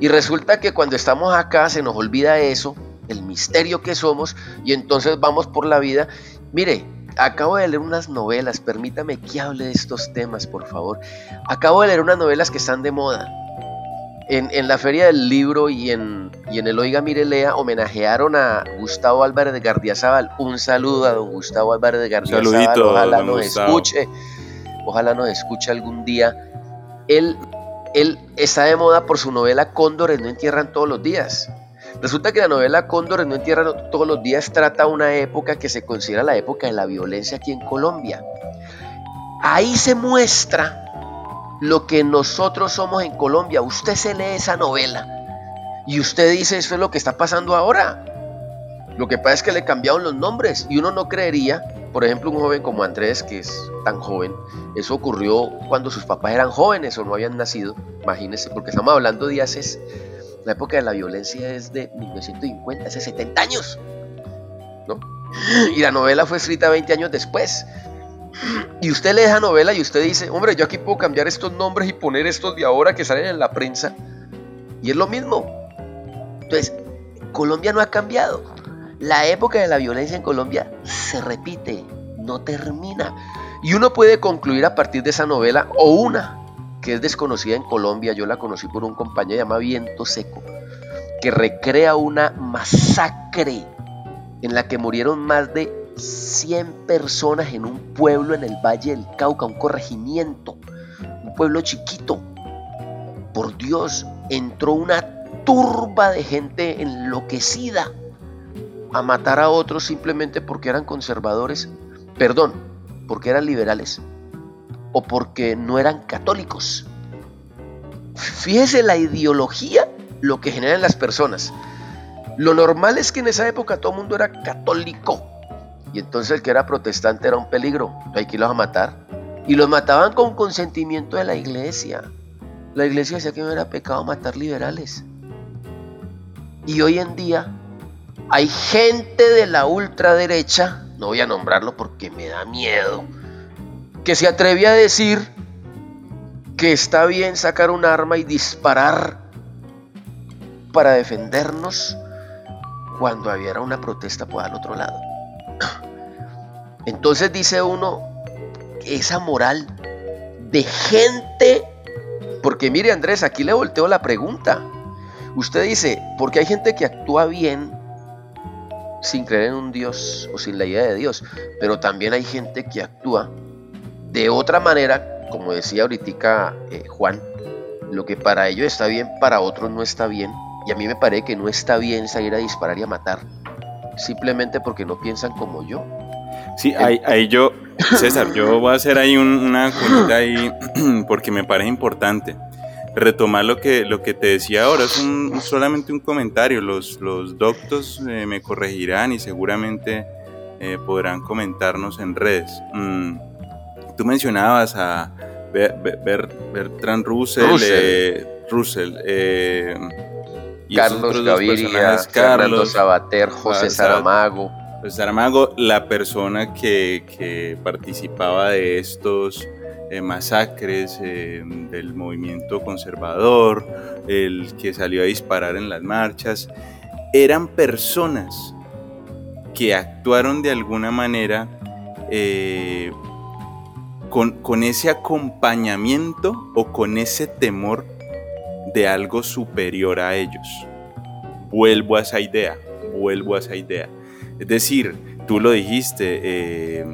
Y resulta que cuando estamos acá se nos olvida eso, el misterio que somos, y entonces vamos por la vida. Mire, acabo de leer unas novelas, permítame que hable de estos temas, por favor. Acabo de leer unas novelas que están de moda. En, la Feria del Libro y en, y en el Oiga Mirelea homenajearon a Gustavo Álvarez de Gardiazabal. Un saludo a don Gustavo Álvarez de Gardiazabal. Saludito, ojalá nos escuche. Ojalá nos escuche algún día. Él él está de moda por su novela Cóndores no entierran todos los días. Resulta que la novela Cóndores no entierran todos los días trata una época que se considera la época de la violencia aquí en Colombia. Ahí se muestra lo que nosotros somos en Colombia. Usted se lee esa novela y usted dice, eso es lo que está pasando ahora. Lo que pasa es que le cambiaron los nombres y uno no creería por ejemplo, un joven como Andrés, que es tan joven, eso ocurrió cuando sus papás eran jóvenes o no habían nacido, imagínense, porque estamos hablando de hace, la época de la violencia es de 1950, hace 70 años, ¿no? Y la novela fue escrita 20 años después. Y usted lee esa novela y usted dice, hombre, yo aquí puedo cambiar estos nombres y poner estos de ahora que salen en la prensa. Y es lo mismo. Entonces, Colombia no ha cambiado. La época de la violencia en Colombia se repite, no termina. Y uno puede concluir a partir de esa novela o una que es desconocida en Colombia, yo la conocí por un compañero llamado Viento Seco, que recrea una masacre en la que murieron más de 100 personas en un pueblo en el Valle del Cauca, un corregimiento, un pueblo chiquito. Por Dios, entró una turba de gente enloquecida a matar a otros simplemente porque eran conservadores, perdón, porque eran liberales o porque no eran católicos. Fíjese la ideología, lo que generan las personas. Lo normal es que en esa época todo el mundo era católico y entonces el que era protestante era un peligro, hay que irlos a matar. Y los mataban con consentimiento de la iglesia. La iglesia decía que no era pecado matar liberales. Y hoy en día hay gente de la ultraderecha, no voy a nombrarlo porque me da miedo, que se atreve a decir que está bien sacar un arma y disparar para defendernos cuando había una protesta por al otro lado. Entonces dice uno, esa moral de gente, porque mire Andrés, aquí le volteo la pregunta. Usted dice, porque hay gente que actúa bien sin creer en un Dios o sin la idea de Dios, pero también hay gente que actúa de otra manera, como decía ahorita eh, Juan, lo que para ellos está bien, para otros no está bien, y a mí me parece que no está bien salir a disparar y a matar, simplemente porque no piensan como yo. Sí, ahí, yo, César, yo voy a hacer ahí una cuenta ahí porque me parece importante retomar lo que, lo que te decía ahora, es un, solamente un comentario, los, los doctos eh, me corregirán y seguramente eh, podrán comentarnos en redes. Mm, tú mencionabas a Bertrand Russell, Russell, eh, Carlos Gaviria, Carlos Sabater, José Saramago. Saramago, la persona que, que participaba de estos eh, masacres eh, del movimiento conservador, el que salió a disparar en las marchas, eran personas que actuaron de alguna manera eh, con, con ese acompañamiento o con ese temor de algo superior a ellos. Vuelvo a esa idea, vuelvo a esa idea. Es decir, tú lo dijiste, eh,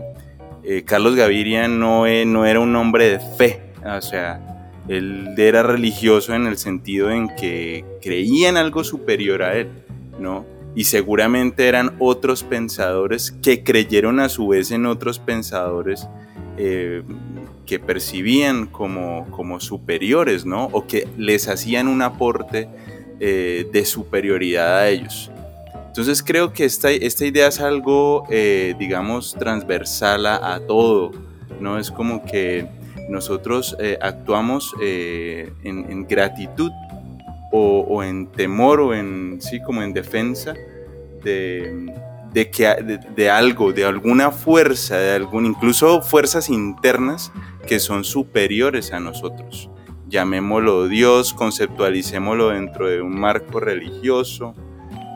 Carlos Gaviria no, e, no era un hombre de fe, o sea, él era religioso en el sentido en que creía en algo superior a él, ¿no? Y seguramente eran otros pensadores que creyeron a su vez en otros pensadores eh, que percibían como, como superiores, ¿no? O que les hacían un aporte eh, de superioridad a ellos. Entonces creo que esta, esta idea es algo, eh, digamos, transversal a, todo, ¿no? Es como que nosotros eh, actuamos en, gratitud o, en temor o en, sí, como en defensa de, de, que, de, algo, de alguna fuerza, de algún, incluso fuerzas internas que son superiores a nosotros. Llamémoslo Dios, conceptualicémoslo dentro de un marco religioso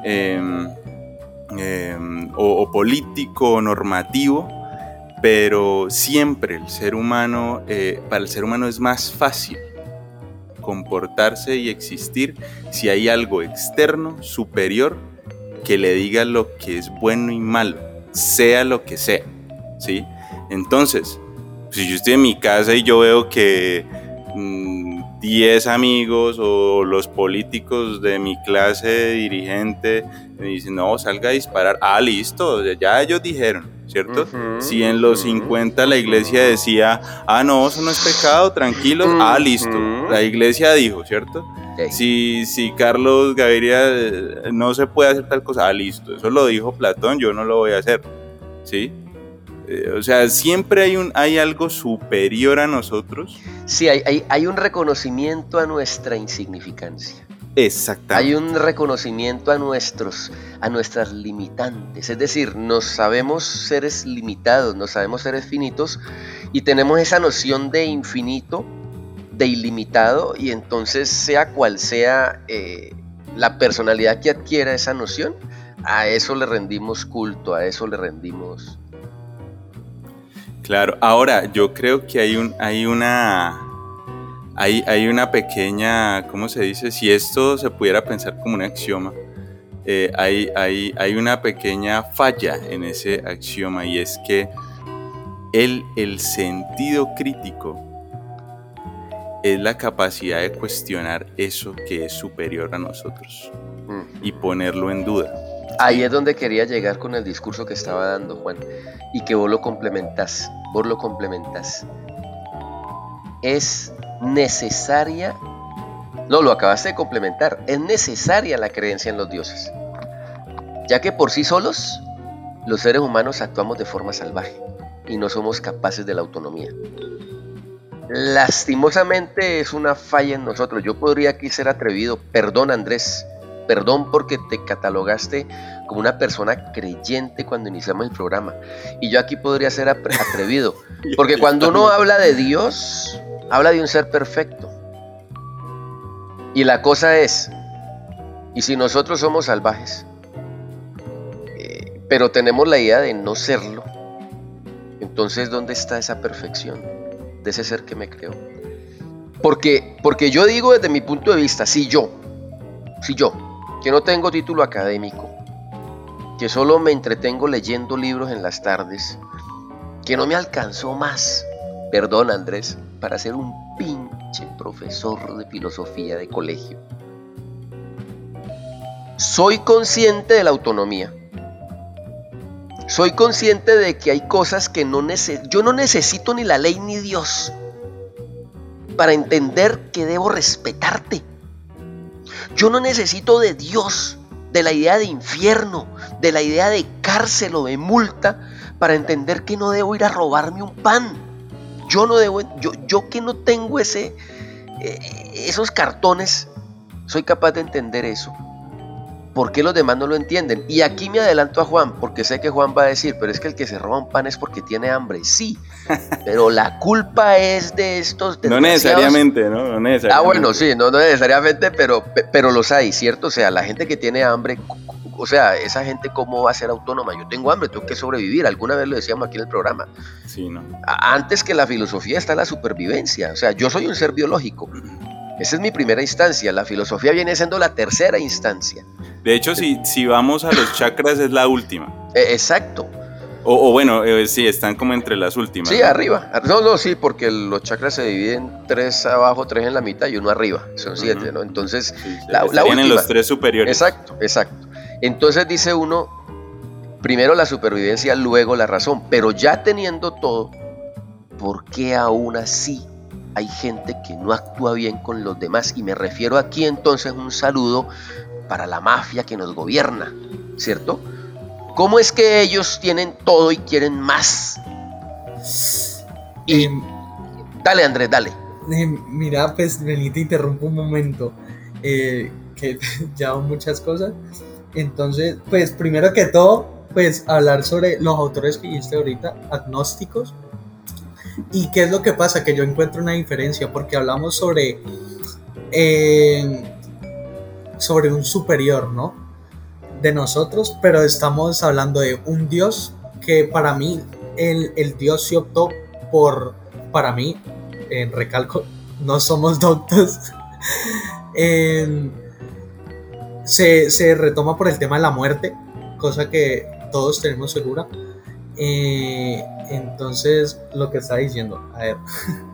em, em, o, político o normativo, pero siempre el ser humano, eh, para el ser humano es más fácil comportarse y existir si hay algo externo, superior, que le diga lo que es bueno y malo, sea lo que sea, ¿sí? Entonces, si yo estoy en mi casa y yo veo que 10 mm, amigos o los políticos de mi clase dirigente me dicen, no, salga a disparar, ah, listo, ya ellos dijeron, ¿cierto? si en los 50 la iglesia decía, ah, no, eso no es pecado, tranquilos, ah, listo, la iglesia dijo, ¿cierto? Si, si Carlos Gaviria eh, no se puede hacer tal cosa, ah, listo, eso lo dijo Platón, yo no lo voy a hacer. ¿Sí? Eh, o sea, siempre hay, un, hay algo superior a nosotros. Sí, hay, hay, un reconocimiento a nuestra insignificancia. Exactamente. Hay un reconocimiento a, nuestros, a nuestras limitantes. Es decir, nos sabemos seres limitados, nos sabemos seres finitos y tenemos esa noción de infinito de ilimitado y entonces sea cual sea eh, la personalidad que adquiera esa noción, a eso le rendimos culto, a eso le rendimos. Claro, ahora yo creo que hay, un, hay una... Hay, hay una pequeña, ¿cómo se dice? Si esto se pudiera pensar como un axioma, eh, hay, hay, hay, una pequeña falla en ese axioma y es que el, el sentido crítico es la capacidad de cuestionar eso que es superior a nosotros y ponerlo en duda. Ahí es donde quería llegar con el discurso que estaba dando Juan y que vos lo complementás, vos lo complementás. Es necesaria, no, lo acabaste de complementar, es necesaria la creencia en los dioses, ya que por sí solos los seres humanos actuamos de forma salvaje y no somos capaces de la autonomía lastimosamente es una falla en nosotros. Yo podría aquí ser atrevido. Perdón Andrés, perdón porque te catalogaste como una persona creyente cuando iniciamos el programa. Y yo aquí podría ser atrevido. Porque cuando uno habla de Dios, habla de un ser perfecto. Y la cosa es, y si nosotros somos salvajes, eh, pero tenemos la idea de no serlo, entonces ¿dónde está esa perfección? de ese ser que me creó. Porque, porque yo digo desde mi punto de vista, si yo, si yo, que no tengo título académico, que solo me entretengo leyendo libros en las tardes, que no me alcanzó más, perdón Andrés, para ser un pinche profesor de filosofía de colegio. Soy consciente de la autonomía soy consciente de que hay cosas que no. Yo no necesito ni la ley ni Dios para entender que debo respetarte. Yo no necesito de Dios, de la idea de infierno, de la idea de cárcel o de multa para entender que no debo ir a robarme un pan. Yo no debo, yo, yo que no tengo ese, eh, esos cartones, soy capaz de entender eso. ¿Por qué los demás no lo entienden? Y aquí me adelanto a Juan, porque sé que Juan va a decir, pero es que el que se roba un pan es porque tiene hambre. Sí, pero la culpa es de estos... No necesariamente, ¿no? no necesariamente. Ah, bueno, sí, no, necesariamente, pero, pero los hay, ¿cierto? O sea, la gente que tiene hambre, o sea, esa gente cómo va a ser autónoma. Yo tengo hambre, tengo que sobrevivir. Alguna vez lo decíamos aquí en el programa. Sí, ¿no? Antes que la filosofía está la supervivencia. O sea, yo soy un ser biológico. Esa es mi primera instancia. La filosofía viene siendo la tercera instancia. De hecho, si, si vamos a los chakras, es la última. E, exacto. O, bueno, eh, sí, están como entre las últimas. Sí, arriba. No, no, sí, porque los chakras se dividen tres abajo, tres en la mitad y uno arriba. Son siete, ¿no? Entonces, la, la última. los tres superiores. Exacto, exacto. Entonces dice uno, primero la supervivencia, luego la razón. Pero ya teniendo todo, por qué aún así hay gente que no actúa bien con los demás. Y me refiero aquí entonces un saludo para la mafia que nos gobierna, ¿cierto? ¿Cómo es que ellos tienen todo y quieren más? Y... Em, dale Andrés, dale. Em, mira, pues vení, te interrumpo un momento. Eh, que ya muchas cosas. Entonces, pues primero que todo, pues hablar sobre los autores que dijiste ahorita, agnósticos. ¿Y qué es lo que pasa? Que yo encuentro una diferencia, porque hablamos sobre, eh, sobre un superior, ¿no? De nosotros, pero estamos hablando de un Dios que para mí, el, el Dios se optó por, para mí, en recalco, no somos doctos. se, se retoma por el tema de la muerte, cosa que todos tenemos segura. Eh, entonces, lo que está diciendo, a ver,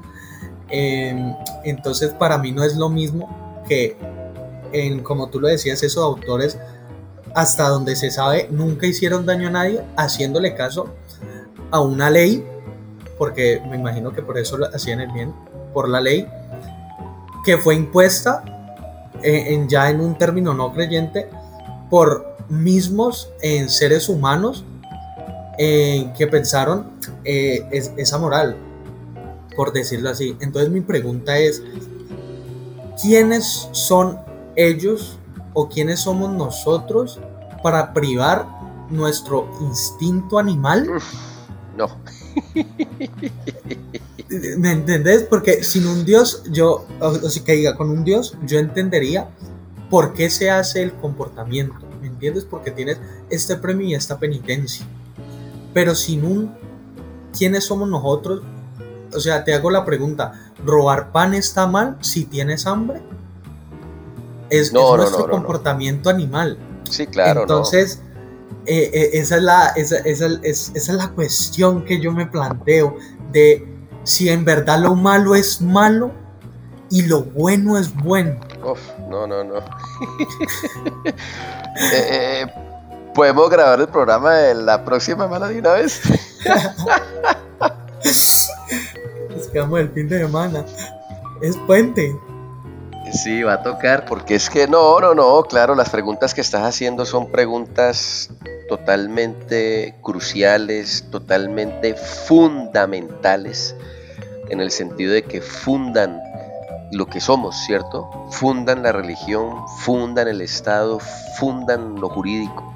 em, entonces para mí no es lo mismo que, en, como tú lo decías, esos autores, hasta donde se sabe, nunca hicieron daño a nadie, haciéndole caso a una ley, porque me imagino que por eso hacían el bien, por la ley que fue impuesta eh, ya en un término no creyente por mismos en seres humanos eh, que pensaron eh, esa moral, por decirlo así. Entonces mi pregunta es, ¿quiénes son ellos o quiénes somos nosotros para privar nuestro instinto animal? No. ¿Me entendés? Porque sin un Dios, yo, o, sea, que diga, con un Dios, yo entendería por qué se hace el comportamiento. ¿Me entiendes? Porque tienes este premio y esta penitencia. Pero sin un ¿quiénes somos nosotros? O sea, te hago la pregunta, ¿robar pan está mal si tienes hambre? Es, nuestro comportamiento animal. Sí, claro. Entonces, eh, eh, esa, es la, esa, esa, esa es la cuestión que yo me planteo de si en verdad lo malo es malo y lo bueno es bueno. Uf, no, no, no. Eh, ¿Podemos grabar el programa de la próxima semana de una vez? Nos quedamos el fin de semana. Es puente. Sí, va a tocar, porque es que no, no, no, claro, las preguntas que estás haciendo son preguntas totalmente cruciales, totalmente fundamentales, en el sentido de que fundan lo que somos, ¿cierto? Fundan la religión, fundan el Estado, fundan lo jurídico.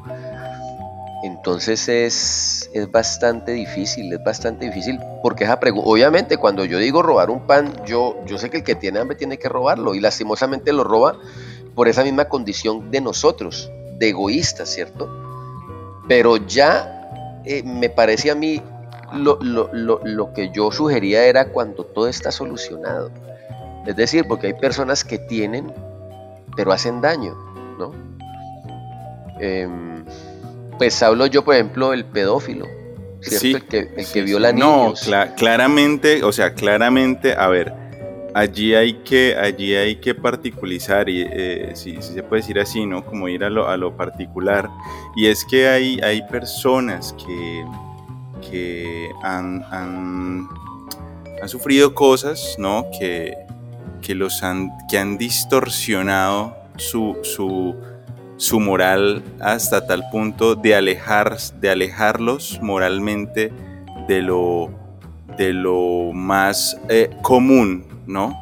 Entonces es, es bastante difícil, es bastante difícil, porque esa obviamente cuando yo digo robar un pan, yo, yo sé que el que tiene hambre tiene que robarlo y lastimosamente lo roba por esa misma condición de nosotros, de egoístas, ¿cierto? Pero ya eh, me parece a mí lo, lo, que yo sugería era cuando todo está solucionado. Es decir, porque hay personas que tienen, pero hacen daño, ¿no? Em, pues hablo yo, por ejemplo, el pedófilo, ¿cierto? el que, el que viola niños. No, claramente, o sea, claramente, a ver, allí hay que, allí hay que particularizar, y, eh, si, se puede decir así, ¿no? Como ir a lo, a lo particular. Y es que hay, hay personas que, que han, han, sufrido cosas, ¿no? Que, que, los han, que han distorsionado su, su, su moral hasta tal punto de, alejar, de alejarlos moralmente de lo, de lo más eh, común, ¿no?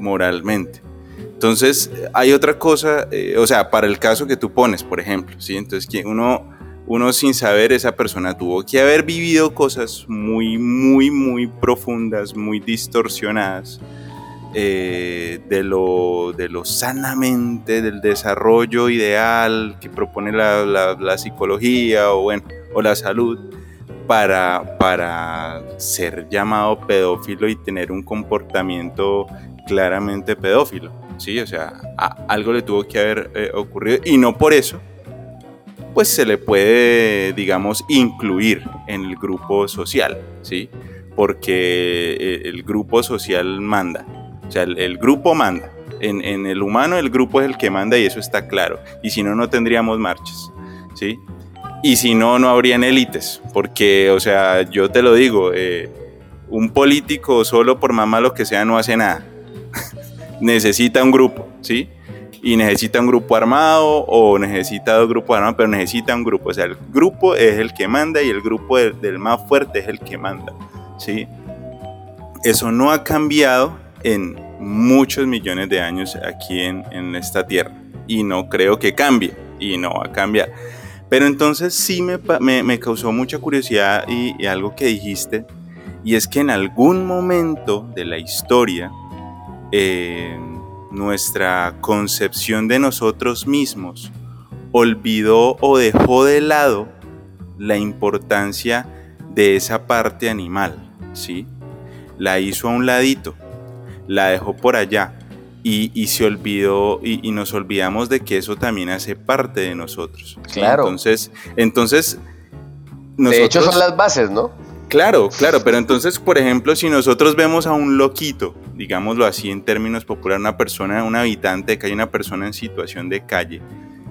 Moralmente. Entonces, hay otra cosa, eh, o sea, para el caso que tú pones, por ejemplo, ¿sí? Entonces, que uno, uno sin saber, esa persona tuvo que haber vivido cosas muy, muy, muy profundas, muy distorsionadas, eh, de, lo, de lo sanamente, del desarrollo ideal que propone la, la, psicología o, bueno, o la salud, para, para ser llamado pedófilo y tener un comportamiento claramente pedófilo. Sí, o sea, algo le tuvo que haber eh, ocurrido y no por eso, pues se le puede, digamos, incluir en el grupo social, ¿sí? Porque eh, el grupo social manda, o sea, el, grupo manda. En, el humano el grupo es el que manda y eso está claro. Y si no, no tendríamos marchas, ¿sí? Y si no, no habrían élites, porque, o sea, yo te lo digo, eh, un político solo por más malo que sea no hace nada. necesita un grupo, ¿sí? Y necesita un grupo armado o necesita dos grupos armados, pero necesita un grupo. O sea, el grupo es el que manda y el grupo del, más fuerte es el que manda, ¿sí? Eso no ha cambiado en muchos millones de años aquí en, esta tierra y no creo que cambie y no va a cambiar. Pero entonces sí me, causó mucha curiosidad y, algo que dijiste, y es que en algún momento de la historia, eh, nuestra concepción de nosotros mismos olvidó o dejó de lado la importancia de esa parte animal, ¿sí? La hizo a un ladito, la dejó por allá y, se olvidó y, nos olvidamos de que eso también hace parte de nosotros. Claro. Entonces, entonces de hecho son las bases, ¿no? Claro, claro, pero entonces, por ejemplo, si nosotros vemos a un loquito, digámoslo así en términos populares, una persona, un habitante de calle, una persona en situación de calle,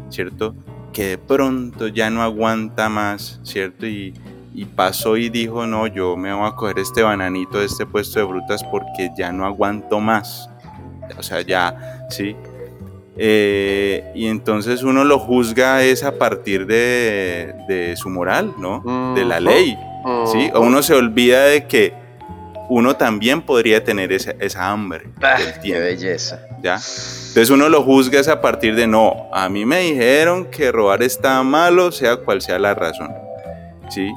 ¿cierto? Que de pronto ya no aguanta más, ¿cierto? Y, y pasó y dijo, no, yo me voy a coger este bananito de este puesto de frutas porque ya no aguanto más. O sea, ya, ¿sí? Eh, y entonces uno lo juzga es a partir de, su moral, ¿no? De la ley, ¿sí? O uno se olvida de que uno también podría tener esa, esa hambre. Ah, ¡Qué belleza! ¿Ya? Entonces uno lo juzga es a partir de, no, a mí me dijeron que robar está malo, sea cual sea la razón, ¿sí?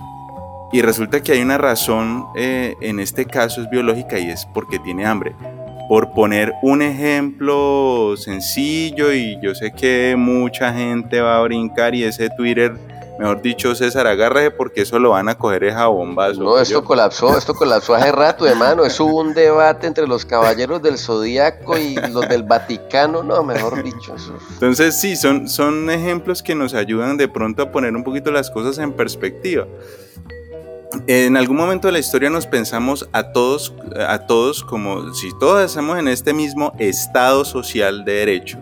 Y resulta que hay una razón, eh, en este caso es biológica y es porque tiene hambre. Por poner un ejemplo sencillo y yo sé que mucha gente va a brincar y ese Twitter, mejor dicho César, agárrese porque eso lo van a coger esa bombazo. No, esto colapsó, esto colapsó hace rato, hermano. Eso hubo un debate entre los caballeros del Zodíaco y los del Vaticano, no, mejor dicho. Entonces sí, son, son ejemplos que nos ayudan de pronto a poner un poquito las cosas en perspectiva en algún momento de la historia nos pensamos a todos, a todos como si todos estamos en este mismo estado social de derecho.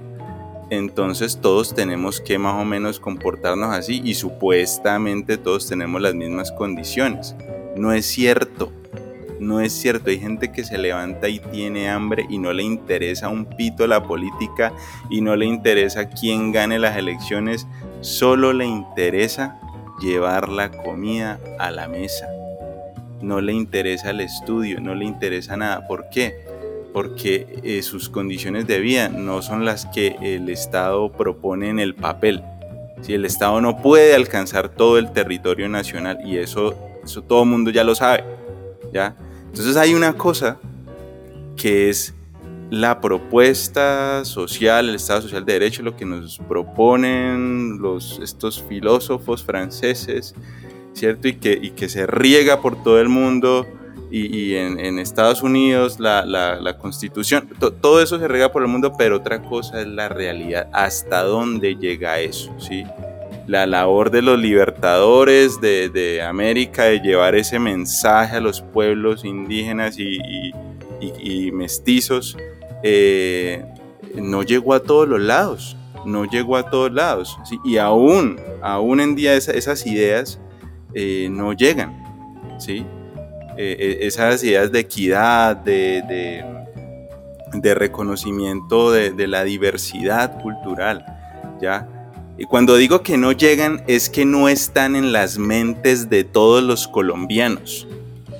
Entonces todos tenemos que más o menos comportarnos así y supuestamente todos tenemos las mismas condiciones. No es cierto, no es cierto. Hay gente que se levanta y tiene hambre y no le interesa un pito la política y no le interesa quién gane las elecciones, solo le interesa llevar la comida a la mesa. No le interesa el estudio, no le interesa nada. ¿Por qué? Porque eh, sus condiciones de vida no son las que el Estado propone en el papel. Si el Estado no puede alcanzar todo el territorio nacional y eso, eso todo el mundo ya lo sabe. ¿ya? Entonces hay una cosa que es la propuesta social, el Estado Social de Derecho, lo que nos proponen los, estos filósofos franceses, ¿cierto? Y que, y que se riega por todo el mundo y, en, Estados Unidos la, la, constitución, todo eso se riega por el mundo, pero otra cosa es la realidad, hasta dónde llega eso, ¿sí? La labor de los libertadores de, de América de llevar ese mensaje a los pueblos indígenas y, y mestizos, eh, no llegó a todos los lados, no llegó a todos lados. Y aún, aún en día esas ideas eh, no llegan, ¿sí? Eh, esas ideas de equidad, de, de, reconocimiento de, la diversidad cultural, ¿ya? Y cuando digo que no llegan es que no están en las mentes de todos los colombianos,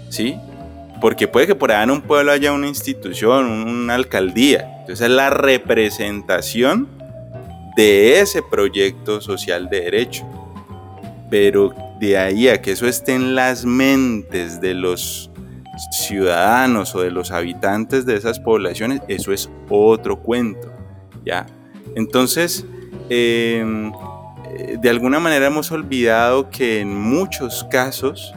¿sí? Porque puede que por allá en un pueblo haya una institución, una alcaldía. Entonces es la representación de ese proyecto social de derecho. Pero de ahí a que eso esté en las mentes de los ciudadanos o de los habitantes de esas poblaciones, eso es otro cuento. ¿ya? Entonces, em, eh, de alguna manera hemos olvidado que en muchos casos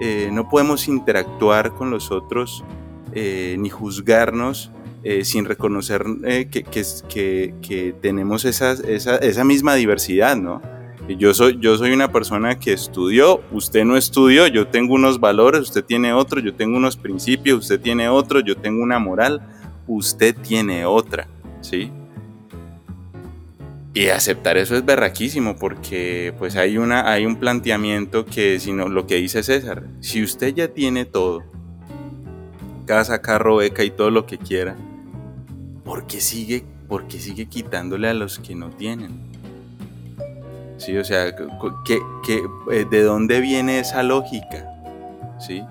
eh, no podemos interactuar con los otros eh, ni juzgarnos eh, sin reconocer que, que, tenemos esa, esa, misma diversidad, ¿no? Yo soy, yo soy una persona que estudió, usted no estudió, yo tengo unos valores, usted tiene otros, yo tengo unos principios, usted tiene otros, yo tengo una moral, usted tiene otra, ¿sí? Y aceptar eso es berraquísimo porque pues hay, una, hay un planteamiento que, si no, lo que dice César, si usted ya tiene todo, casa, carro, beca y todo lo que quiera, ¿por qué sigue, porque sigue quitándole a los que no tienen? Sí, o sea, eh, ¿de dónde viene esa lógica? ¿Sí?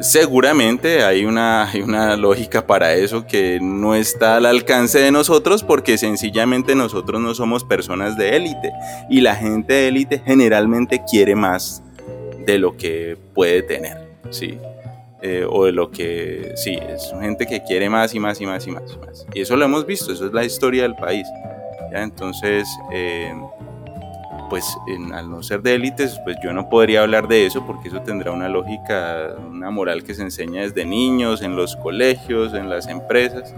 Seguramente hay una, hay una lógica para eso que no está al alcance de nosotros porque sencillamente nosotros no somos personas de élite y la gente de élite generalmente quiere más de lo que puede tener, ¿sí? Eh, o de lo que, sí, es gente que quiere más y más y más y más y más. Y eso lo hemos visto, eso es la historia del país. Entonces, eh, pues al no ser de élites, pues yo no podría hablar de eso porque eso tendrá una lógica, una moral que se enseña desde niños, en los colegios, en las empresas,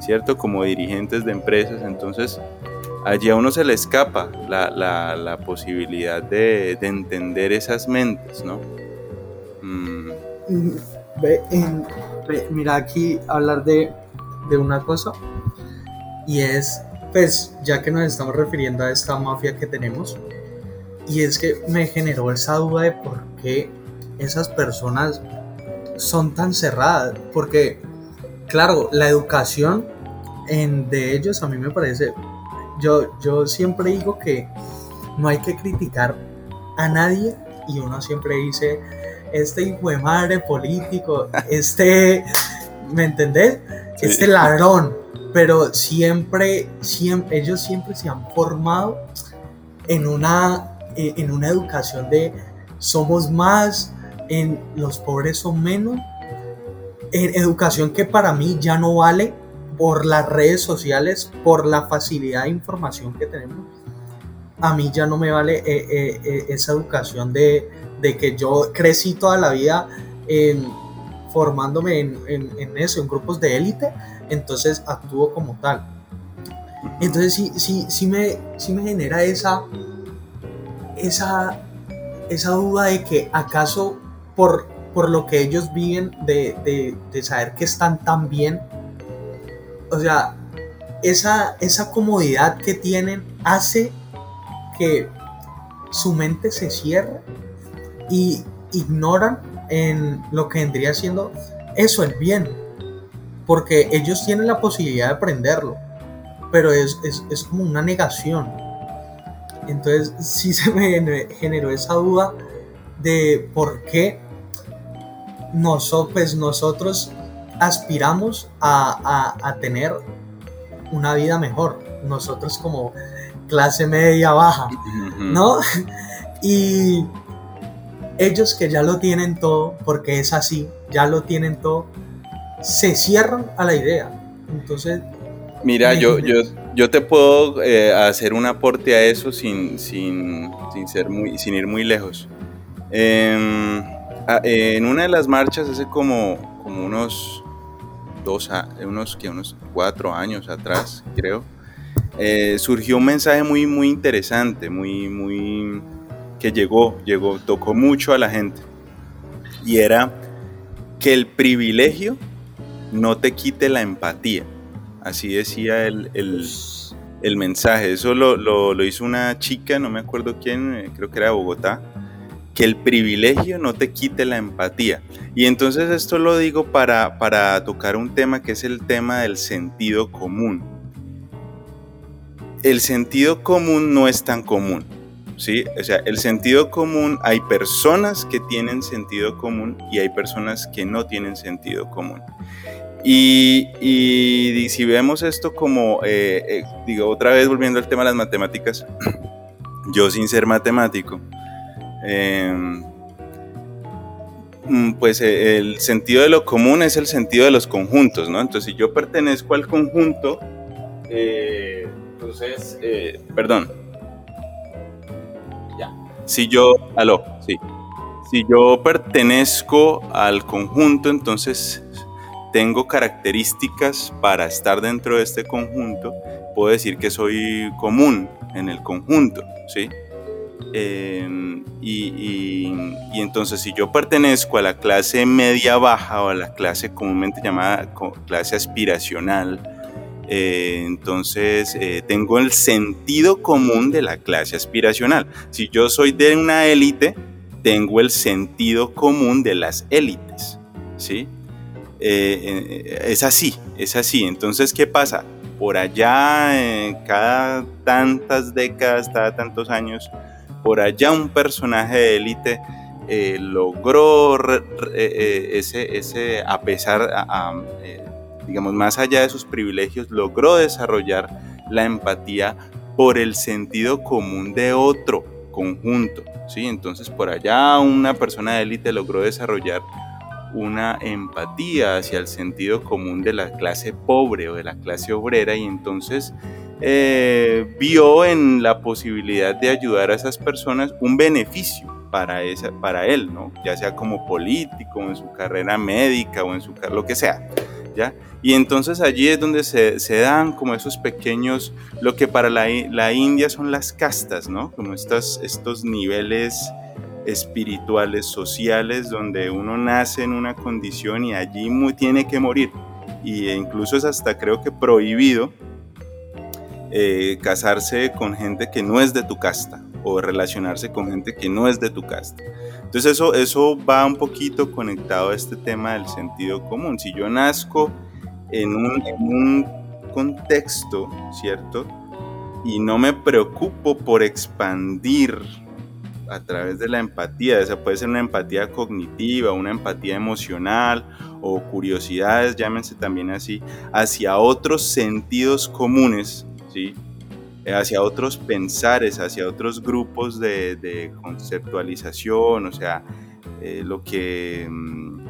¿cierto? Como dirigentes de empresas, entonces allí a uno se le escapa la, posibilidad de, entender esas mentes, ¿no? Mm. mira aquí hablar de, de una cosa y es pues ya que nos estamos refiriendo a esta mafia que tenemos, y es que me generó esa duda de por qué esas personas son tan cerradas, porque claro, la educación en, de ellos a mí me parece, yo, yo siempre digo que no hay que criticar a nadie y uno siempre dice, este hijo de madre político, este, ¿me entendés? Este ladrón, pero siempre, siempre, ellos siempre se han formado en una, eh, en una educación de somos más, en los pobres son menos, en educación que para mí ya no vale por las redes sociales, por la facilidad de información que tenemos. A mí ya no me vale eh, eh, esa educación de, de, que yo crecí toda la vida formándome en, en, en eso, en grupos de élite, entonces actúo como tal. Entonces sí, sí, sí, me, sí me genera esa, esa, esa duda de que acaso por, por lo que ellos viven, de, saber que están tan bien, o sea, esa, esa comodidad que tienen hace que su mente se cierre y ignoran en lo que vendría siendo eso, el bien porque ellos tienen la posibilidad de aprenderlo, pero es, como una negación. Entonces sí se me generó esa duda de por qué nosotros, pues nosotros aspiramos a, tener una vida mejor, nosotros como clase media baja, ¿no? Y ellos que ya lo tienen todo, porque es así, ya lo tienen todo, se cierran a la idea. Entonces... Mira, yo, yo, yo te puedo eh, hacer un aporte a eso sin, sin, ser muy, sin ir muy lejos. Em, en una de las marchas hace como, como unos dos, unos, que unos cuatro años atrás, creo, eh, surgió un mensaje muy, muy interesante, muy, muy, que llegó, llegó, tocó mucho a la gente. Y era que el privilegio no te quite la empatía. Así decía el, mensaje. Eso lo, hizo una chica, no me acuerdo quién, eh, creo que era Bogotá, que el privilegio no te quite la empatía. Y entonces esto lo digo para, para tocar un tema que es el tema del sentido común. El sentido común no es tan común. ¿sí? O sea, el sentido común, hay personas que tienen sentido común y hay personas que no tienen sentido común. Y, si vemos esto como, eh, eh, digo, otra vez volviendo al tema de las matemáticas, yo sin ser matemático, em, mm, pues eh, el sentido de lo común es el sentido de los conjuntos, ¿no? Entonces, si yo pertenezco al conjunto, entonces, perdón, ya, si yo, aló, sí, si yo pertenezco al conjunto, entonces tengo características para estar dentro de este conjunto, puedo decir que soy común en el conjunto, ¿sí? Em, y, entonces si yo pertenezco a la clase media baja o a la clase comúnmente llamada clase aspiracional, eh, entonces eh, tengo el sentido común de la clase aspiracional. Si yo soy de una élite, tengo el sentido común de las élites, ¿sí? Eh, es así, es así. Entonces, ¿qué pasa? Por allá, cada tantas décadas, cada tantos años, por allá un personaje de élite eh, logró eh, ese, ese, a pesar, digamos, más allá de sus privilegios, logró desarrollar la empatía por el sentido común de otro conjunto, ¿sí? Entonces por allá una persona de élite logró desarrollar una empatía hacia el sentido común de la clase pobre o de la clase obrera y entonces eh, vio en la posibilidad de ayudar a esas personas un beneficio para, esa, para él, ¿no? ya sea como político, en su carrera médica o en su lo que sea. ¿ya? Y entonces allí es donde se, se dan como esos pequeños, lo que para la, la India son las castas, ¿no? como estas, estos niveles espirituales, sociales, donde uno nace en una condición y allí tiene que morir. Y incluso es hasta creo que prohibido eh, casarse con gente que no es de tu casta o relacionarse con gente que no es de tu casta. Entonces eso, eso va un poquito conectado a este tema del sentido común. Si yo nazco en un contexto, ¿cierto? Y no me preocupo por expandir a través de la empatía, esa puede ser una empatía cognitiva, una empatía emocional o curiosidades, llámense también así, hacia otros sentidos comunes, ¿sí? hacia otros pensares, hacia otros grupos de, conceptualización, o sea, eh, lo, que, mm,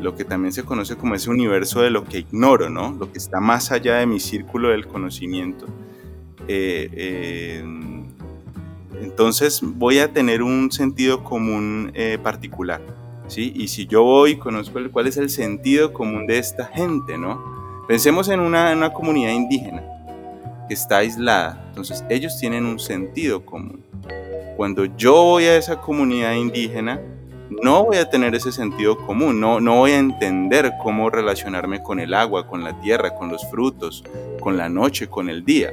lo que también se conoce como ese universo de lo que ignoro, ¿no? lo que está más allá de mi círculo del conocimiento. Eh, eh, entonces voy a tener un sentido común eh, particular. ¿sí? Y si yo voy conozco cuál es el sentido común de esta gente, ¿no? Pensemos en una, una comunidad indígena que está aislada. Entonces ellos tienen un sentido común. Cuando yo voy a esa comunidad indígena, no voy a tener ese sentido común, no, no voy a entender cómo relacionarme con el agua, con la tierra, con los frutos, con la noche, con el día.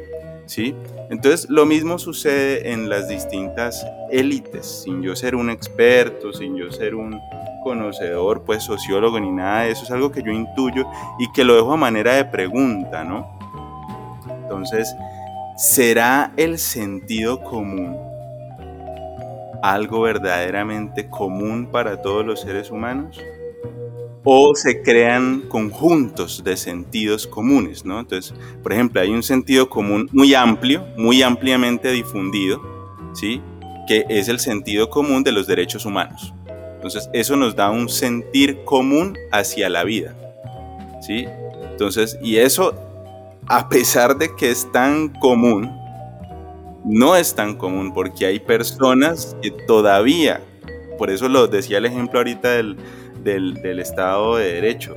Entonces, lo mismo sucede en las distintas élites, sin yo ser un experto, sin yo ser un conocedor, pues sociólogo ni nada de eso, es algo que yo intuyo y que lo dejo a manera de pregunta, ¿no? Entonces, ¿será el sentido común algo verdaderamente común para todos los seres humanos? O se crean conjuntos de sentidos comunes, ¿no? Entonces, por ejemplo, hay un sentido común muy amplio, muy ampliamente difundido, ¿sí? Que es el sentido común de los derechos humanos. Entonces, eso nos da un sentir común hacia la vida, ¿sí? Entonces, y eso, a pesar de que es tan común, no es tan común porque hay personas que todavía, por eso lo decía el ejemplo ahorita del, del, Estado de Derecho.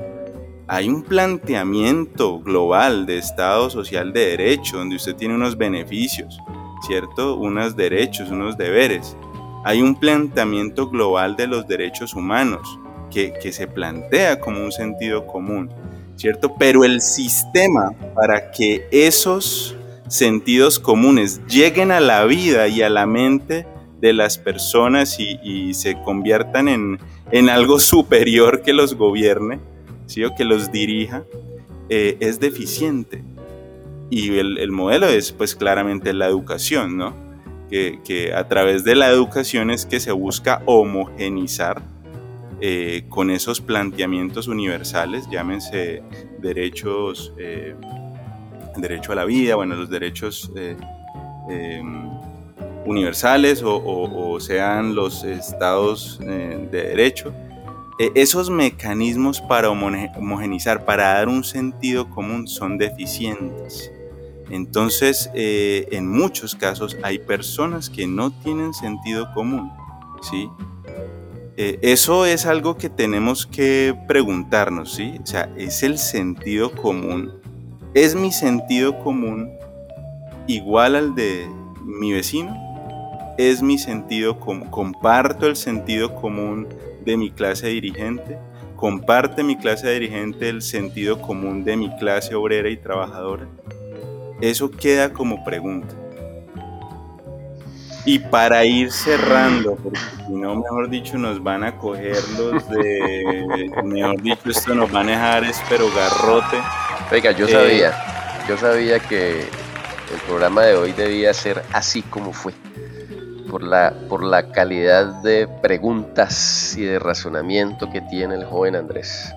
Hay un planteamiento global de Estado social de derecho, donde usted tiene unos beneficios, ¿cierto? Unos derechos, unos deberes. Hay un planteamiento global de los derechos humanos que, que se plantea como un sentido común, ¿cierto? Pero el sistema para que esos sentidos comunes lleguen a la vida y a la mente de las personas y, se conviertan en, en, algo superior que los gobierne, ¿sí? o que los dirija, eh, es deficiente. Y el, modelo es pues claramente la educación, ¿no? Que, a través de la educación es que se busca homogenizar eh, con esos planteamientos universales, llámense derechos, eh, derecho a la vida, bueno, los derechos em, universales o, sean los estados eh, de derecho, eh, esos mecanismos para homogenizar, para dar un sentido común, son deficientes. Entonces, eh, en muchos casos hay personas que no tienen sentido común, ¿sí? eso es algo que tenemos que preguntarnos, ¿sí? O sea, ¿es el sentido común? ¿Es mi sentido común igual al de mi vecino? Es mi sentido común, comparto el sentido común de mi clase dirigente, comparte mi clase dirigente el sentido común de mi clase obrera y trabajadora. Eso queda como pregunta. Y para ir cerrando, porque si no, mejor dicho, nos van a coger los de. mejor dicho, esto nos van a dejar, espero, garrote. Venga, yo sabía, eh, yo sabía que el programa de hoy debía ser así como fue. Por la, por la calidad de preguntas y de razonamiento que tiene el joven Andrés.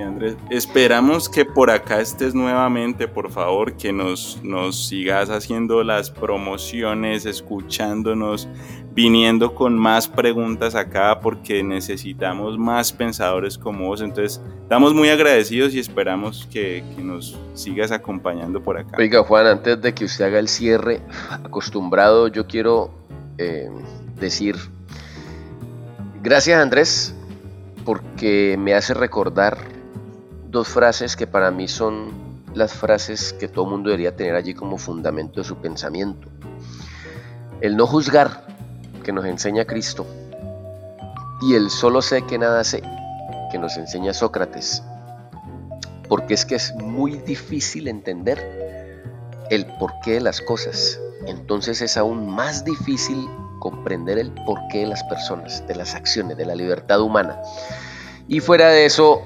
Andrés. Esperamos que por acá estés nuevamente, por favor, que nos, nos sigas haciendo las promociones, escuchándonos, viniendo con más preguntas acá, porque necesitamos más pensadores como vos. Entonces, estamos muy agradecidos y esperamos que, nos sigas acompañando por acá. Oiga, Juan, antes de que usted haga el cierre, acostumbrado, yo quiero eh, decir, gracias Andrés, porque me hace recordar dos frases que para mí son las frases que todo mundo debería tener allí como fundamento de su pensamiento. El no juzgar, que nos enseña Cristo, y el solo sé que nada sé, que nos enseña Sócrates. Porque es que es muy difícil entender el porqué de las cosas. Entonces es aún más difícil comprender el porqué de las personas, de las acciones, de la libertad humana. Y fuera de eso,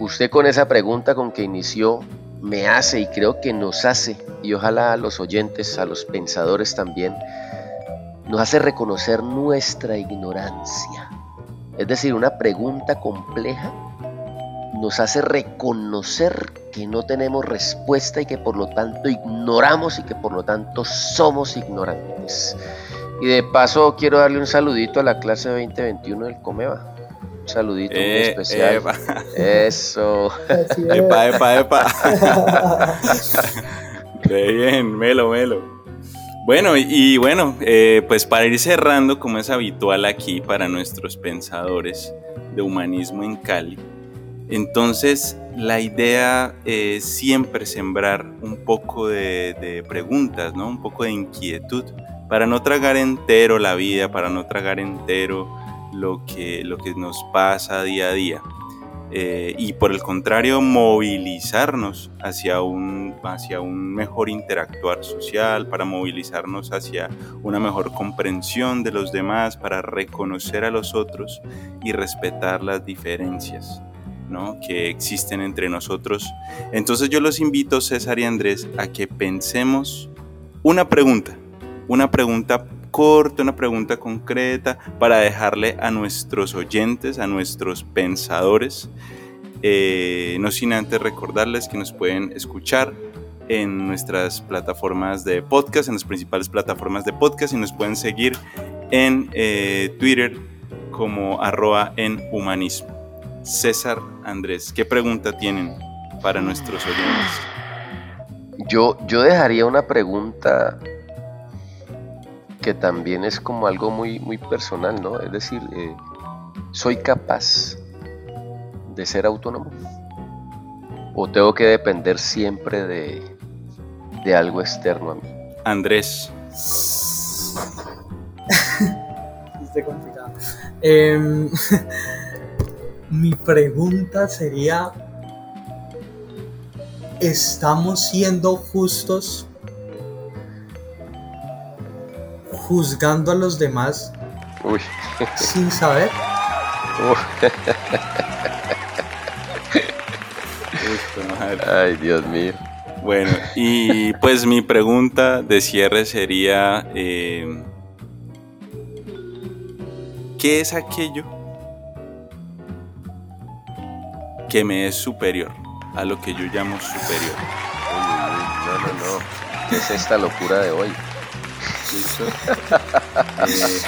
Usted con esa pregunta con que inició me hace y creo que nos hace, y ojalá a los oyentes, a los pensadores también, nos hace reconocer nuestra ignorancia. Es decir, una pregunta compleja nos hace reconocer que no tenemos respuesta y que por lo tanto ignoramos y que por lo tanto somos ignorantes. Y de paso quiero darle un saludito a la clase 2021 del Comeva saludito eh, especial. Eso. Epa, epa, epa. bien, melo, melo. Bueno, y, bueno, eh, pues para ir cerrando, como es habitual aquí para nuestros pensadores de humanismo en Cali, entonces la idea es siempre sembrar un poco de, preguntas, ¿no? Un poco de inquietud, para no tragar entero la vida, para no tragar entero lo que, lo que nos pasa día a día. Eh, y por el contrario, movilizarnos hacia un, hacia un mejor interactuar social, para movilizarnos hacia una mejor comprensión de los demás, para reconocer a los otros y respetar las diferencias ¿no? que existen entre nosotros. Entonces yo los invito, César y Andrés, a que pensemos una pregunta, una pregunta corta, una pregunta concreta para dejarle a nuestros oyentes, a nuestros pensadores. Eh, no sin antes recordarles que nos pueden escuchar en nuestras plataformas de podcast, en las principales plataformas de podcast y nos pueden seguir en eh, Twitter como arroba en humanismo. César Andrés, ¿qué pregunta tienen para nuestros oyentes? Yo, yo dejaría una pregunta que también es como algo muy, muy personal, ¿no? Es decir, eh, ¿soy capaz de ser autónomo? ¿O tengo que depender siempre de, de algo externo a mí? Andrés. Está complicado. Em, mi pregunta sería, ¿estamos siendo justos juzgando a los demás sin saber. Ay, Dios mío. Bueno, y pues mi pregunta de cierre sería, eh, ¿qué es aquello que me es superior a lo que yo llamo superior? no, no, no. ¿Qué es esta locura de hoy? Eh,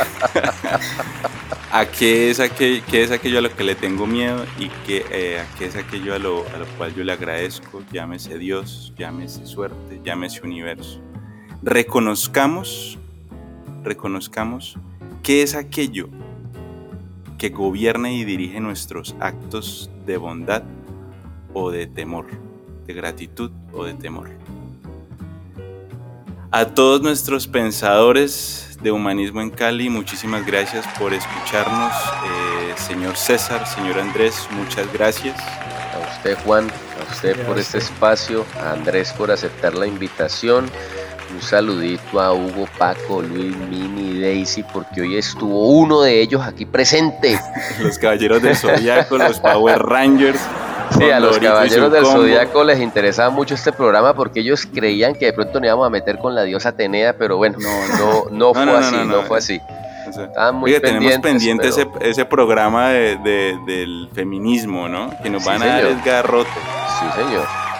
¿A qué es, aquello, qué es aquello a lo que le tengo miedo y qué, eh, a qué es aquello a lo, a lo cual yo le agradezco? Llámese Dios, llámese suerte, llámese universo. Reconozcamos, reconozcamos qué es aquello que gobierna y dirige nuestros actos de bondad o de temor, de gratitud o de temor a todos nuestros pensadores de humanismo en Cali, muchísimas gracias por escucharnos. Eh, señor César, señor Andrés, muchas gracias. A usted Juan, a usted por este espacio, a Andrés por aceptar la invitación. Un saludito a Hugo, Paco, Luis, Mini, Daisy, porque hoy estuvo uno de ellos aquí presente. los caballeros del Zodíaco, los Power Rangers. Sí, a los caballeros del Zodíaco les interesaba mucho este programa porque ellos creían que de pronto nos íbamos a meter con la diosa Atenea, pero bueno, no, no, fue así, no, fue así. muy tenemos pendiente ese, ese, programa de, del feminismo, ¿no? Que nos van a dar el garrote. Sí, señor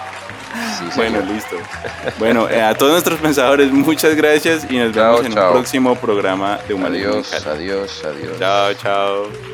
bueno, listo. Bueno, eh, a todos nuestros pensadores, muchas gracias y nos vemos en el próximo programa de Humanidad. Adiós, adiós, adiós. Chao, chao.